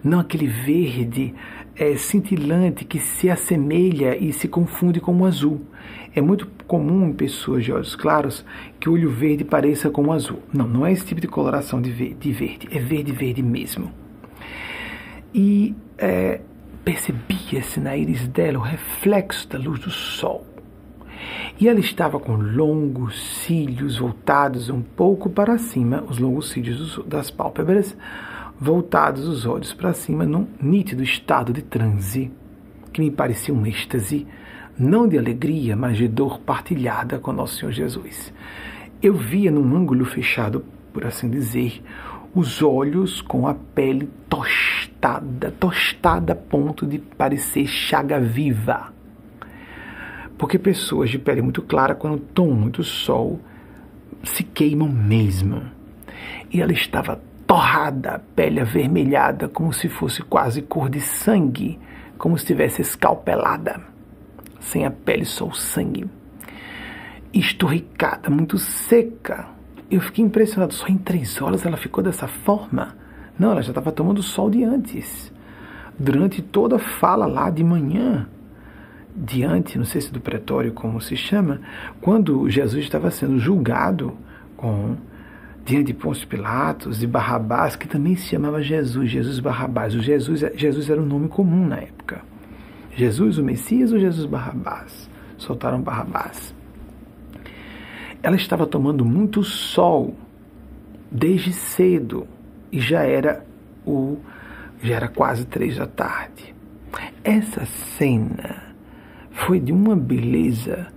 não aquele verde é, cintilante que se assemelha e se confunde com o azul. É muito comum em pessoas de olhos claros que o olho verde pareça com o azul. Não, não é esse tipo de coloração de verde, de verde é verde, verde mesmo. E é, percebia-se na íris dela o reflexo da luz do sol. E ela estava com longos cílios voltados um pouco para cima, os longos cílios das pálpebras, voltados os olhos para cima, num nítido estado de transe, que me parecia um êxtase não de alegria, mas de dor partilhada com nosso Senhor Jesus. Eu via num ângulo fechado, por assim dizer, os olhos com a pele tostada, tostada a ponto de parecer chaga viva. Porque pessoas de pele muito clara, quando tomam muito sol, se queimam mesmo. E ela estava torrada, pele avermelhada, como se fosse quase cor de sangue, como se estivesse escalpelada sem a pele, só o sangue. Esturricada, muito seca. Eu fiquei impressionado, só em três horas ela ficou dessa forma. Não, ela já estava tomando sol de antes. Durante toda a fala lá de manhã, diante, não sei se do pretório como se chama, quando Jesus estava sendo julgado com diante de Pôncio Pilatos, de Barrabás, que também se chamava Jesus, Jesus Barrabás. O Jesus, Jesus era um nome comum na época. Jesus o Messias ou Jesus Barrabás? Soltaram Barrabás. Ela estava tomando muito sol desde cedo e já era o já era quase três da tarde. Essa cena foi de uma beleza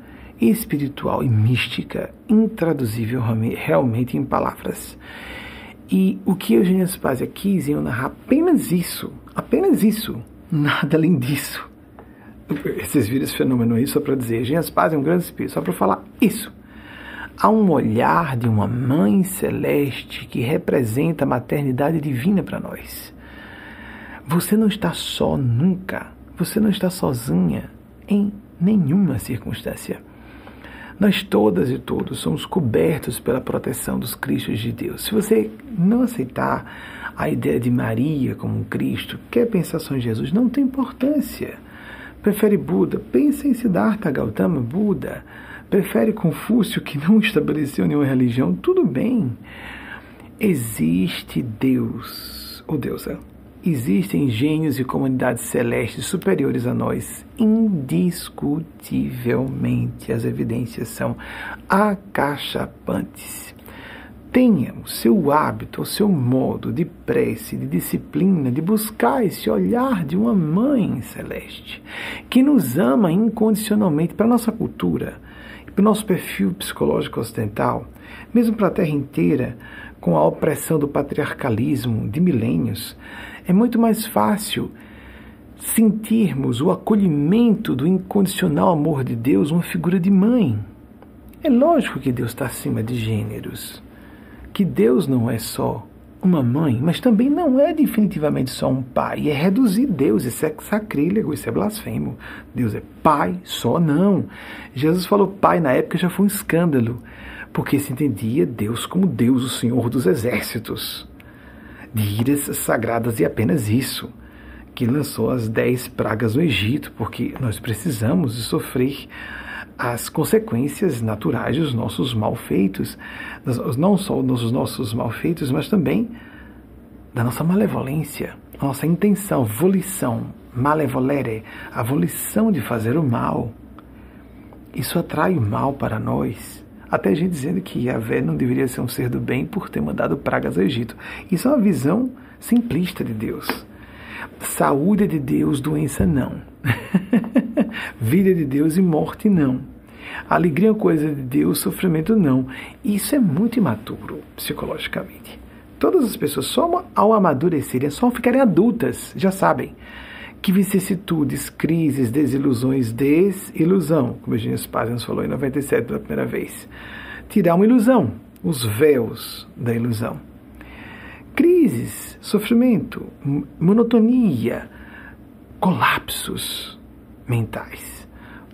espiritual e mística intraduzível realmente em palavras. E o que Eugênia Spazia quis em narrar apenas isso, apenas isso, nada além disso. Esses viram esse fenômeno aí só para dizer, Eugênia Spazia é um grande espírito, só para falar isso. Há um olhar de uma mãe celeste que representa a maternidade divina para nós. Você não está só nunca, você não está sozinha em nenhuma circunstância. Nós todas e todos somos cobertos pela proteção dos Cristos de Deus. Se você não aceitar a ideia de Maria como um Cristo, quer pensar só em Jesus, não tem importância. Prefere Buda, pensa em Siddhartha Gautama, Buda. Prefere Confúcio, que não estabeleceu nenhuma religião, tudo bem. Existe Deus, ou deusa, Existem gênios e comunidades celestes superiores a nós. Indiscutivelmente, as evidências são acachapantes. Tenha o seu hábito, o seu modo de prece, de disciplina, de buscar esse olhar de uma mãe celeste que nos ama incondicionalmente para a nossa cultura, para o nosso perfil psicológico ocidental, mesmo para a Terra inteira, com a opressão do patriarcalismo de milênios é muito mais fácil sentirmos o acolhimento do incondicional amor de Deus, uma figura de mãe. É lógico que Deus está acima de gêneros, que Deus não é só uma mãe, mas também não é definitivamente só um pai. É reduzir Deus, isso é sacrílego, isso é blasfemo. Deus é pai só, não. Jesus falou pai na época já foi um escândalo, porque se entendia Deus como Deus, o Senhor dos exércitos de iras sagradas e apenas isso, que lançou as dez pragas no Egito, porque nós precisamos sofrer as consequências naturais dos nossos malfeitos, não só dos nossos malfeitos, mas também da nossa malevolência, nossa intenção, volição, malevolere, a volição de fazer o mal. Isso atrai o mal para nós. Até gente dizendo que Yahvé não deveria ser um ser do bem por ter mandado pragas ao Egito. Isso é uma visão simplista de Deus. Saúde é de Deus, doença não. Vida é de Deus e morte não. Alegria é coisa de Deus, sofrimento não. Isso é muito imaturo psicologicamente. Todas as pessoas, só ao amadurecerem, só ficarem adultas, já sabem que vicissitudes, crises, desilusões, desilusão, como a gente nos falou em 97 pela primeira vez. Tirar uma ilusão, os véus da ilusão. Crises, sofrimento, monotonia, colapsos mentais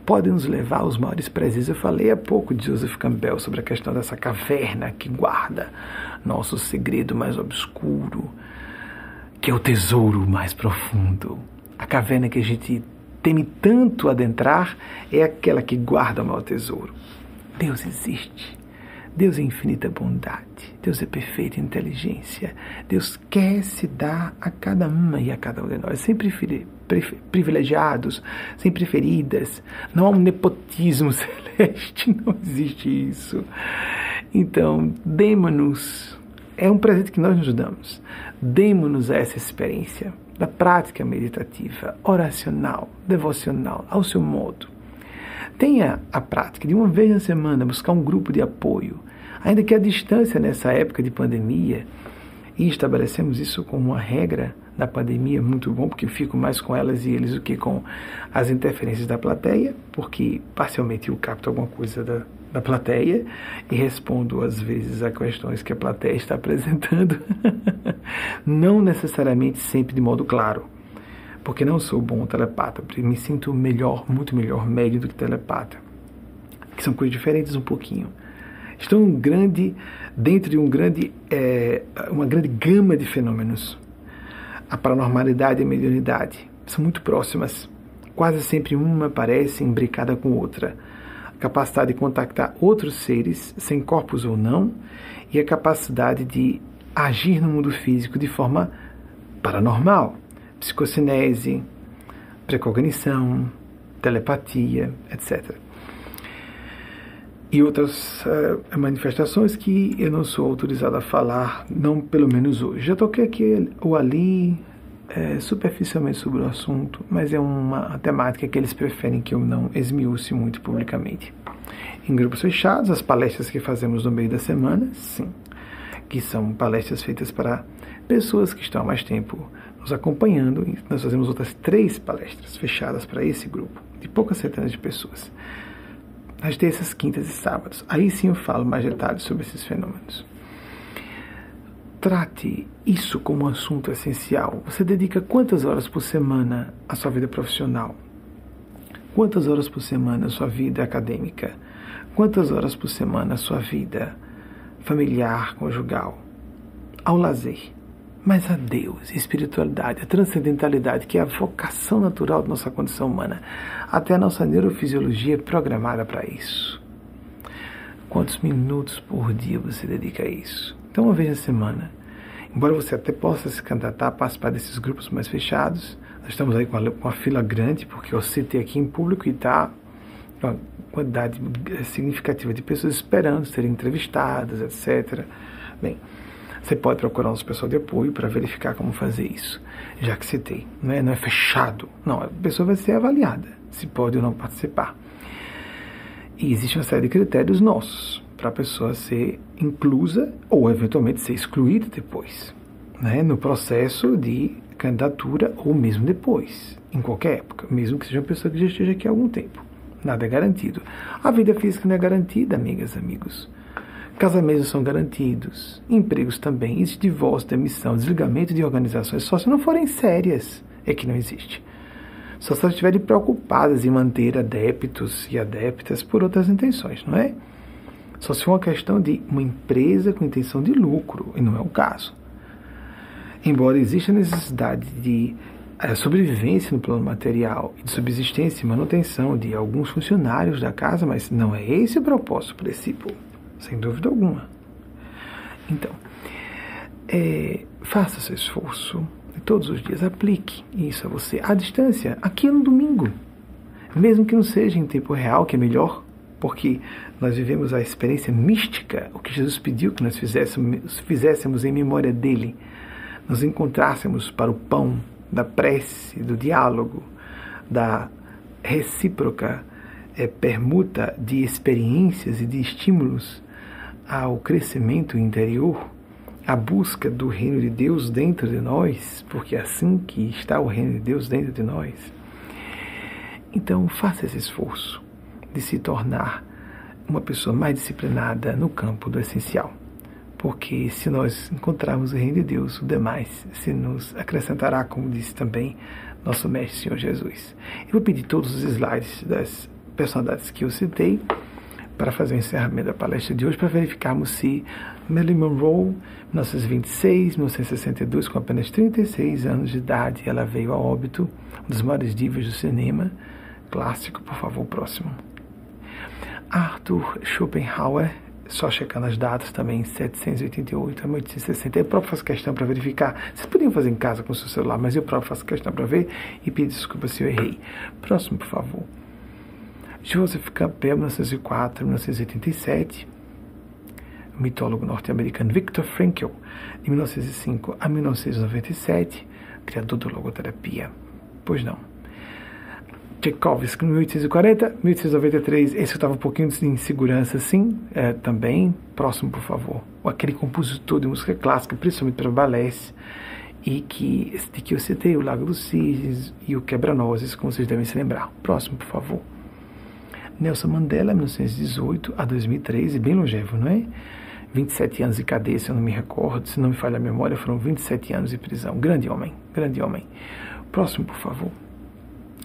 podem nos levar aos maiores prazeres. Eu falei há pouco de Joseph Campbell sobre a questão dessa caverna que guarda nosso segredo mais obscuro, que é o tesouro mais profundo a caverna que a gente teme tanto adentrar é aquela que guarda o maior tesouro. Deus existe. Deus é infinita bondade. Deus é perfeita inteligência. Deus quer se dar a cada uma e a cada um de nós, sem privilegiados, sem preferidas. Não há um nepotismo celeste, não existe isso. Então, demos-nos. É um presente que nós nos damos. Demos-nos a essa experiência da prática meditativa, oracional, devocional, ao seu modo. Tenha a prática de uma vez na semana buscar um grupo de apoio, ainda que a distância nessa época de pandemia, e estabelecemos isso como uma regra da pandemia muito bom, porque fico mais com elas e eles do que com as interferências da plateia, porque parcialmente eu capto alguma coisa da, da plateia e respondo às vezes a questões que a plateia está apresentando, não necessariamente sempre de modo claro, porque não sou bom telepata, me sinto melhor, muito melhor médio do que telepata, que são coisas diferentes um pouquinho. Estou um grande, dentro de um grande, é, uma grande gama de fenômenos. A paranormalidade e a mediunidade são muito próximas. Quase sempre uma parece imbricada com outra capacidade de contactar outros seres, sem corpos ou não, e a capacidade de agir no mundo físico de forma paranormal, psicocinese, precognição, telepatia, etc. E outras uh, manifestações que eu não sou autorizado a falar, não pelo menos hoje. Já toquei aqui ou ali é, superficialmente sobre o assunto, mas é uma temática que eles preferem que eu não esmiúce muito publicamente. Em grupos fechados, as palestras que fazemos no meio da semana, sim, que são palestras feitas para pessoas que estão há mais tempo nos acompanhando. Nós fazemos outras três palestras fechadas para esse grupo, de poucas centenas de pessoas, nas terças, quintas e sábados. Aí sim eu falo mais detalhes sobre esses fenômenos. Trate isso como um assunto essencial. Você dedica quantas horas por semana à sua vida profissional? Quantas horas por semana à sua vida acadêmica? Quantas horas por semana à sua vida familiar, conjugal? Ao lazer. Mas a Deus, a espiritualidade, a transcendentalidade, que é a vocação natural da nossa condição humana. Até a nossa neurofisiologia é programada para isso. Quantos minutos por dia você dedica a isso? Então, uma vez na semana, embora você até possa se candidatar a participar desses grupos mais fechados, nós estamos aí com uma, com uma fila grande, porque eu citei aqui em público e está uma quantidade significativa de pessoas esperando serem entrevistadas, etc. Bem, você pode procurar um pessoal de apoio para verificar como fazer isso, já que citei. Não é, não é fechado. Não, a pessoa vai ser avaliada se pode ou não participar. E existe uma série de critérios nossos para a pessoa ser inclusa ou eventualmente ser excluída depois, né, no processo de candidatura ou mesmo depois, em qualquer época, mesmo que seja uma pessoa que já esteja aqui há algum tempo. Nada é garantido. A vida física não é garantida, amigas amigos. Casamentos são garantidos, empregos também, existe divórcio, demissão, desligamento de organizações, só se não forem sérias, é que não existe. Só se elas estiverem preocupadas em manter adeptos e adeptas por outras intenções, não é? Só se for uma questão de uma empresa com intenção de lucro, e não é o caso. Embora exista a necessidade de a sobrevivência no plano material de subsistência e manutenção de alguns funcionários da casa, mas não é esse o propósito princípio, sem dúvida alguma. Então, é, faça seu esforço todos os dias aplique isso a você à distância, aqui no domingo, mesmo que não seja em tempo real, que é melhor, porque nós vivemos a experiência mística, o que Jesus pediu que nós fizéssemos, fizéssemos em memória dele, nos encontrássemos para o pão da prece, do diálogo, da recíproca é, permuta de experiências e de estímulos ao crescimento interior, à busca do reino de Deus dentro de nós, porque é assim que está o reino de Deus dentro de nós. Então, faça esse esforço de se tornar uma pessoa mais disciplinada no campo do essencial. Porque se nós encontrarmos o reino de Deus, o demais se nos acrescentará, como disse também nosso Mestre Senhor Jesus. Eu vou pedir todos os slides das personalidades que eu citei para fazer o encerramento da palestra de hoje, para verificarmos se Marilyn Monroe, 1926, 1962, com apenas 36 anos de idade, ela veio a óbito, um dos maiores divas do cinema clássico, por favor, próximo. Arthur Schopenhauer, só checando as datas também, 788 a 1860. Eu próprio faço questão para verificar. Vocês podiam fazer em casa com o seu celular, mas eu próprio faço questão para ver e pedir desculpa se eu errei. Próximo, por favor. Joseph Campbell, 1904 1987. O mitólogo norte-americano Viktor Frankl, de 1905 a 1997, criador da logoterapia. Pois não. Tchaikovsky, 1840, 1893. Esse eu estava um pouquinho de insegurança, sim, é, também. Próximo, por favor. Aquele compositor de música clássica, principalmente para balés, e que, de que eu citei o Lago dos Cisnes e o Quebra-Nozes, como vocês devem se lembrar. Próximo, por favor. Nelson Mandela, 1918 a 2013, bem longevo, não é? 27 anos de cadeia, se eu não me recordo, se não me falha a memória, foram 27 anos de prisão. Grande homem, grande homem. Próximo, por favor.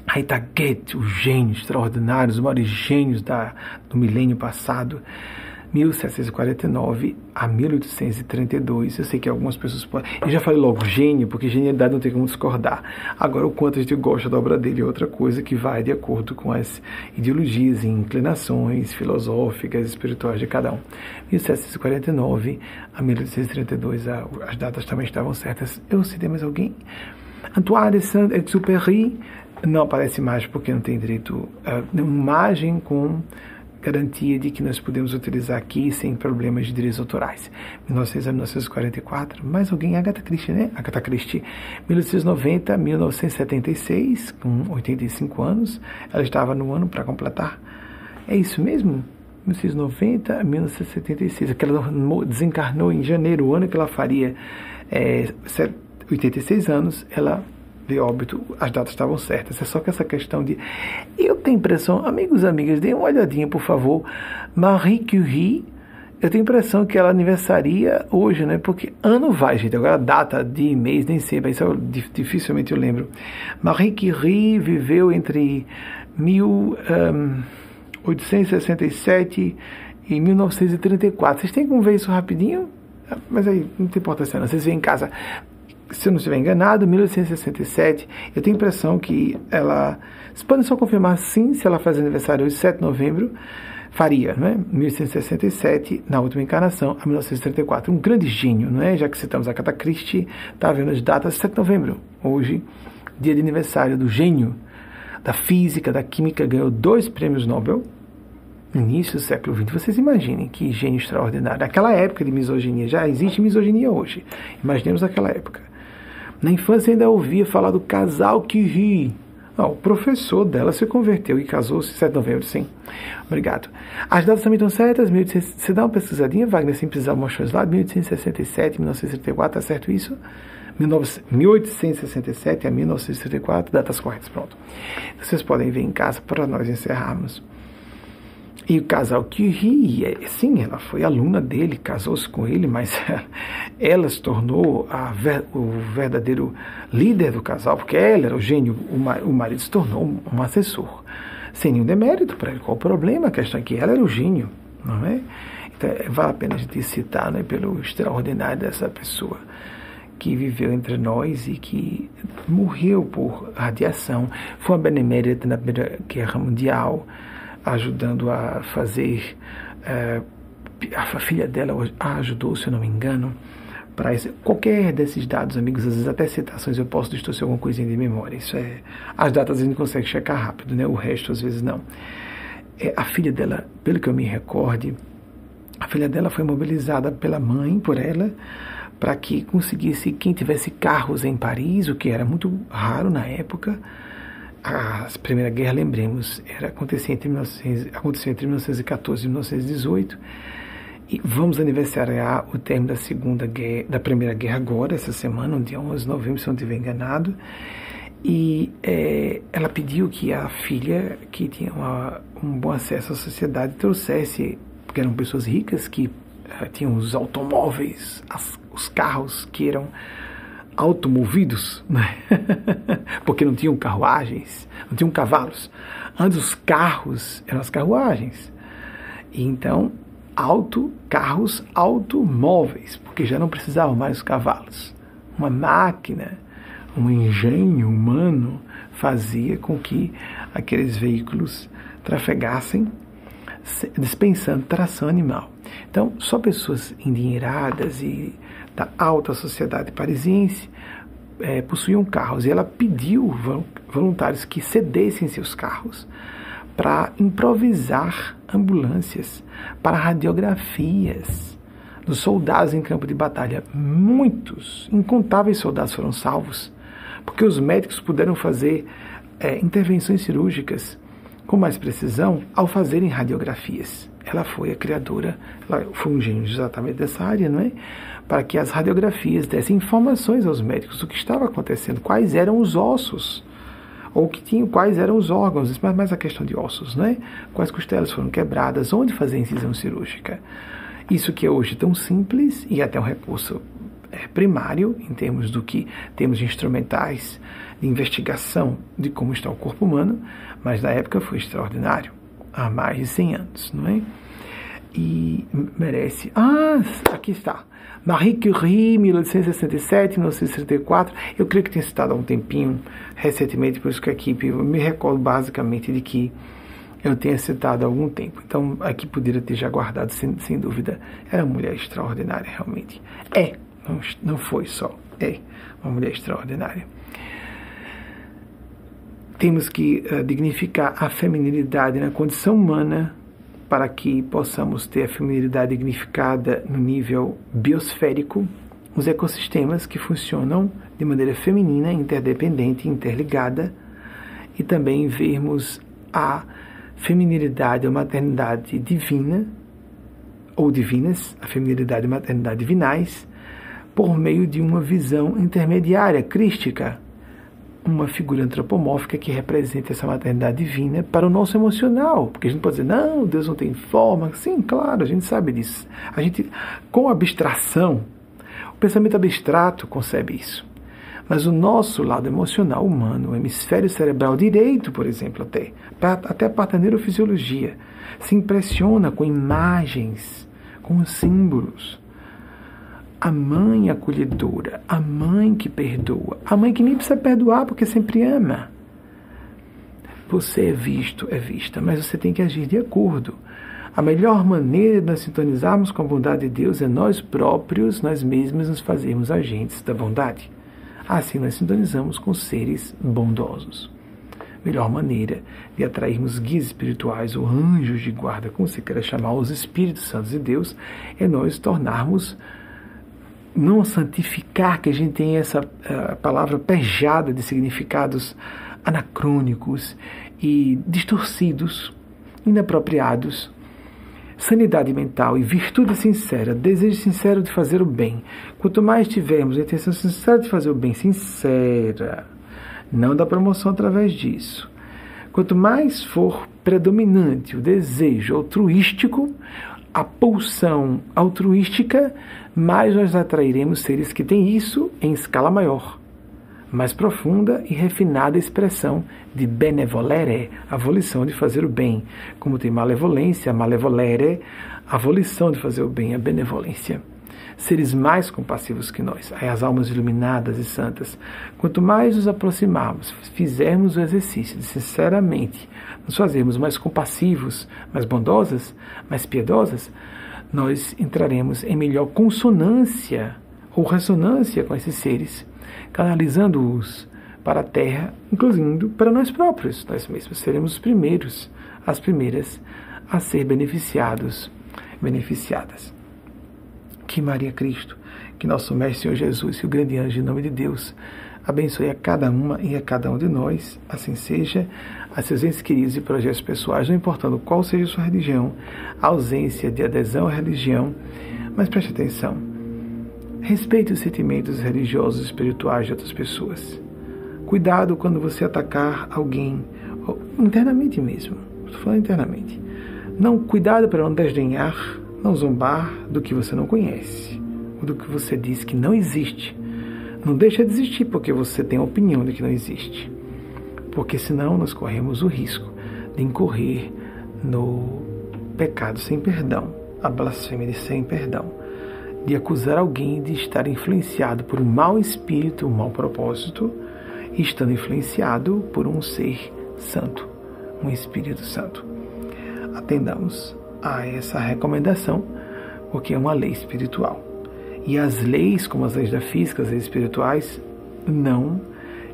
Rita Goethe, o gênio extraordinário, os maiores gênios da, do milênio passado, 1749 a 1832. Eu sei que algumas pessoas podem. Eu já falei logo gênio, porque genialidade não tem como discordar. Agora, o quanto a gente gosta da obra dele é outra coisa que vai de acordo com as ideologias e inclinações filosóficas, espirituais de cada um. 1749 a 1832, as datas também estavam certas. Eu citei mais alguém? Antoine de Saint-Exupéry não aparece mais porque não tem direito a imagem com garantia de que nós podemos utilizar aqui sem problemas de direitos autorais. 1900 a 1944, mais alguém, Agatha Christie, né? Agatha Christie, 1890 a 1976, com 85 anos, ela estava no ano para completar. É isso mesmo? 1990 a 1976, que ela desencarnou em janeiro, o ano que ela faria é, 86 anos, ela de óbito, as datas estavam certas. É só que essa questão de. Eu tenho impressão, amigos e amigas, deem uma olhadinha, por favor. Marie Curie, eu tenho impressão que ela aniversaria hoje, né? Porque ano vai, gente. Agora, data de mês, nem sempre, isso eu, dificilmente eu lembro. Marie Curie viveu entre 1867 e 1934. Vocês têm como ver isso rapidinho? Mas aí, não tem importância não. Vocês veem em casa se eu não estiver enganado, 1867, eu tenho a impressão que ela. Vocês podem só confirmar sim se ela faz aniversário hoje, 7 de novembro, faria, não é? 1867, na última encarnação, a 1934. Um grande gênio, não é? Já que citamos a Cata Christie, está vendo as datas, 7 de novembro, hoje, dia de aniversário do gênio da física, da química, ganhou dois prêmios Nobel. No início do século XX, vocês imaginem que gênio extraordinário. Naquela época de misoginia, já existe misoginia hoje. Imaginemos aquela época. Na infância ainda ouvia falar do casal que ri. Não, o professor dela se converteu e casou-se 7 de novembro, sim. Obrigado. As datas também estão certas. Você dá uma pesquisadinha, Wagner, sem precisar mostrar os lados. 1867, 1934, tá certo isso? 1867 a 1934, datas corretas, pronto. Vocês podem ver em casa para nós encerrarmos. E o casal que ria, sim, ela foi aluna dele, casou-se com ele, mas ela se tornou ver, o verdadeiro líder do casal, porque ela era o gênio, o, marido se tornou um assessor. Sem nenhum demérito para ele. Qual o problema? A questão é que ela era o gênio, não é? Então, vale a pena a gente citar né, pelo extraordinário dessa pessoa que viveu entre nós e que morreu por radiação. Foi uma benemérita na Primeira Guerra Mundial ajudando a fazer. É, a filha dela a ajudou, se eu não me engano, para qualquer desses dados, amigos, às vezes até citações eu posso distorcer alguma coisinha de memória. Isso é. As datas a gente consegue checar rápido, né? O resto às vezes não. É, a filha dela, pelo que eu me recorde, a filha dela foi mobilizada pela mãe, por ela, para que conseguisse quem tivesse carros em Paris, o que era muito raro na época a Primeira Guerra, lembremos, era, acontecia, entre 1900, acontecia entre 1914 e 1918. E vamos aniversariar o término da Segunda Guerra, da Primeira Guerra agora, essa semana, no dia 11 de novembro, se não estiver enganado. E é, ela pediu que a filha, que tinha uma, um bom acesso à sociedade, trouxesse, porque eram pessoas ricas que uh, tinham os automóveis, as, os carros que eram automovidos, né? porque não tinham carruagens, não tinham cavalos. Antes os carros eram as carruagens. E então, auto, carros automóveis, porque já não precisavam mais os cavalos. Uma máquina, um engenho humano fazia com que aqueles veículos trafegassem dispensando tração animal. Então, só pessoas endinheiradas e da alta sociedade parisiense é, possuíam carros e ela pediu voluntários que cedessem seus carros para improvisar ambulâncias, para radiografias dos soldados em campo de batalha. Muitos, incontáveis soldados foram salvos, porque os médicos puderam fazer é, intervenções cirúrgicas com mais precisão ao fazerem radiografias. Ela foi a criadora, ela foi um gênio exatamente dessa área, não é? Para que as radiografias dessem informações aos médicos do que estava acontecendo, quais eram os ossos, ou que tinham quais eram os órgãos, mas mais a questão de ossos, né? Quais costelas foram quebradas, onde fazer incisão cirúrgica. Isso que é hoje tão simples e até um recurso é, primário em termos do que temos instrumentais de investigação de como está o corpo humano, mas na época foi extraordinário, há mais de 100 anos, não é? e merece. Ah, aqui está. Marie Curie, 1867, 1964. Eu creio que tenha citado há um tempinho, recentemente, por isso que a equipe, me recordo basicamente de que eu tenha citado há algum tempo. Então, aqui poderia ter já guardado, sem, sem dúvida. Era uma mulher extraordinária, realmente. É, não, não foi só. É uma mulher extraordinária. Temos que uh, dignificar a feminilidade na condição humana para que possamos ter a feminilidade dignificada no nível biosférico, os ecossistemas que funcionam de maneira feminina, interdependente, interligada, e também vermos a feminilidade ou maternidade divina, ou divinas, a feminilidade e maternidade divinais, por meio de uma visão intermediária, crística, uma figura antropomórfica que representa essa maternidade divina para o nosso emocional. Porque a gente pode dizer, não, Deus não tem forma. Sim, claro, a gente sabe disso. A gente, com abstração, o pensamento abstrato concebe isso. Mas o nosso lado emocional humano, o hemisfério cerebral direito, por exemplo, até, até a parte da neurofisiologia, se impressiona com imagens, com símbolos a mãe acolhedora, a mãe que perdoa, a mãe que nem precisa perdoar porque sempre ama. Você é visto, é vista, mas você tem que agir de acordo. A melhor maneira de nós sintonizarmos com a bondade de Deus é nós próprios, nós mesmos, nos fazermos agentes da bondade. Assim nós sintonizamos com seres bondosos. Melhor maneira de atrairmos guias espirituais ou anjos de guarda, como você queira chamar, os Espíritos Santos de Deus, é nós tornarmos não santificar, que a gente tem essa palavra pejada de significados anacrônicos e distorcidos, inapropriados. Sanidade mental e virtude sincera, desejo sincero de fazer o bem. Quanto mais tivermos a intenção sincera de fazer o bem, sincera, não da promoção através disso. Quanto mais for predominante o desejo altruístico, a pulsão altruística, mais nós atrairemos seres que têm isso em escala maior, mais profunda e refinada expressão de benevolere, a volição de fazer o bem. Como tem malevolência, malevolere, a volição de fazer o bem, a benevolência. Seres mais compassivos que nós, as almas iluminadas e santas. Quanto mais nos aproximarmos, fizermos o exercício de sinceramente nos fazermos mais compassivos, mais bondosas, mais piedosas, nós entraremos em melhor consonância ou ressonância com esses seres, canalizando-os para a Terra, incluindo para nós próprios. Nós mesmos seremos os primeiros, as primeiras a ser beneficiados, beneficiadas. Que Maria Cristo, que nosso Mestre Senhor Jesus e o grande anjo em nome de Deus abençoe a cada uma e a cada um de nós, assim seja, a seus entes queridos e projetos pessoais, não importando qual seja a sua religião, a ausência de adesão à religião, mas preste atenção, respeite os sentimentos religiosos e espirituais de outras pessoas. Cuidado quando você atacar alguém, internamente mesmo, estou falando internamente. Não, cuidado para não desdenhar, não zombar do que você não conhece, ou do que você diz que não existe não deixa de existir porque você tem a opinião de que não existe. Porque senão nós corremos o risco de incorrer no pecado sem perdão, a blasfêmia sem perdão, de acusar alguém de estar influenciado por um mau espírito, um mau propósito, estando influenciado por um ser santo, um Espírito Santo. Atendamos a essa recomendação, porque é uma lei espiritual. E as leis, como as leis da física, as leis espirituais, não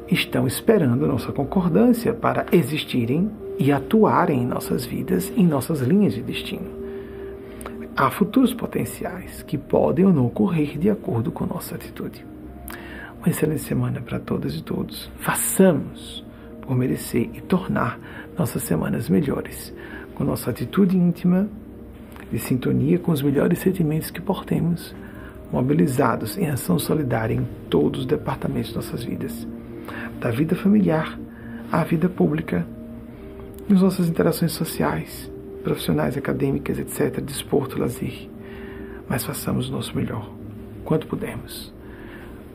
estão esperando nossa concordância para existirem e atuarem em nossas vidas, em nossas linhas de destino. Há futuros potenciais que podem ou não ocorrer de acordo com nossa atitude. Uma excelente semana para todas e todos. Façamos por merecer e tornar nossas semanas melhores, com nossa atitude íntima, de sintonia com os melhores sentimentos que portemos mobilizados em ação solidária em todos os departamentos de nossas vidas, da vida familiar à vida pública, nas nossas interações sociais, profissionais, acadêmicas, etc., desporto, lazer. Mas façamos o nosso melhor, quanto pudermos.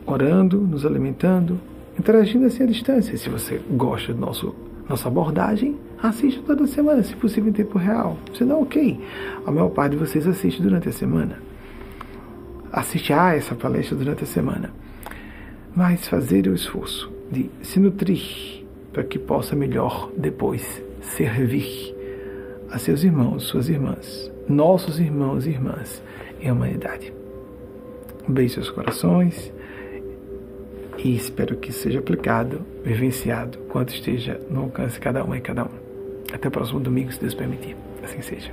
Orando, nos alimentando, interagindo assim à distância. Se você gosta da nossa abordagem, Assista toda semana, se possível em tempo real. Se não, ok. A maior parte de vocês assiste durante a semana. Assiste a essa palestra durante a semana. Mas fazer o esforço de se nutrir para que possa melhor depois servir a seus irmãos, suas irmãs, nossos irmãos e irmãs em humanidade. Um beijo seus corações e espero que seja aplicado, vivenciado, quanto esteja no alcance de cada uma e cada um. Até o próximo domingo, se Deus permitir. Assim seja.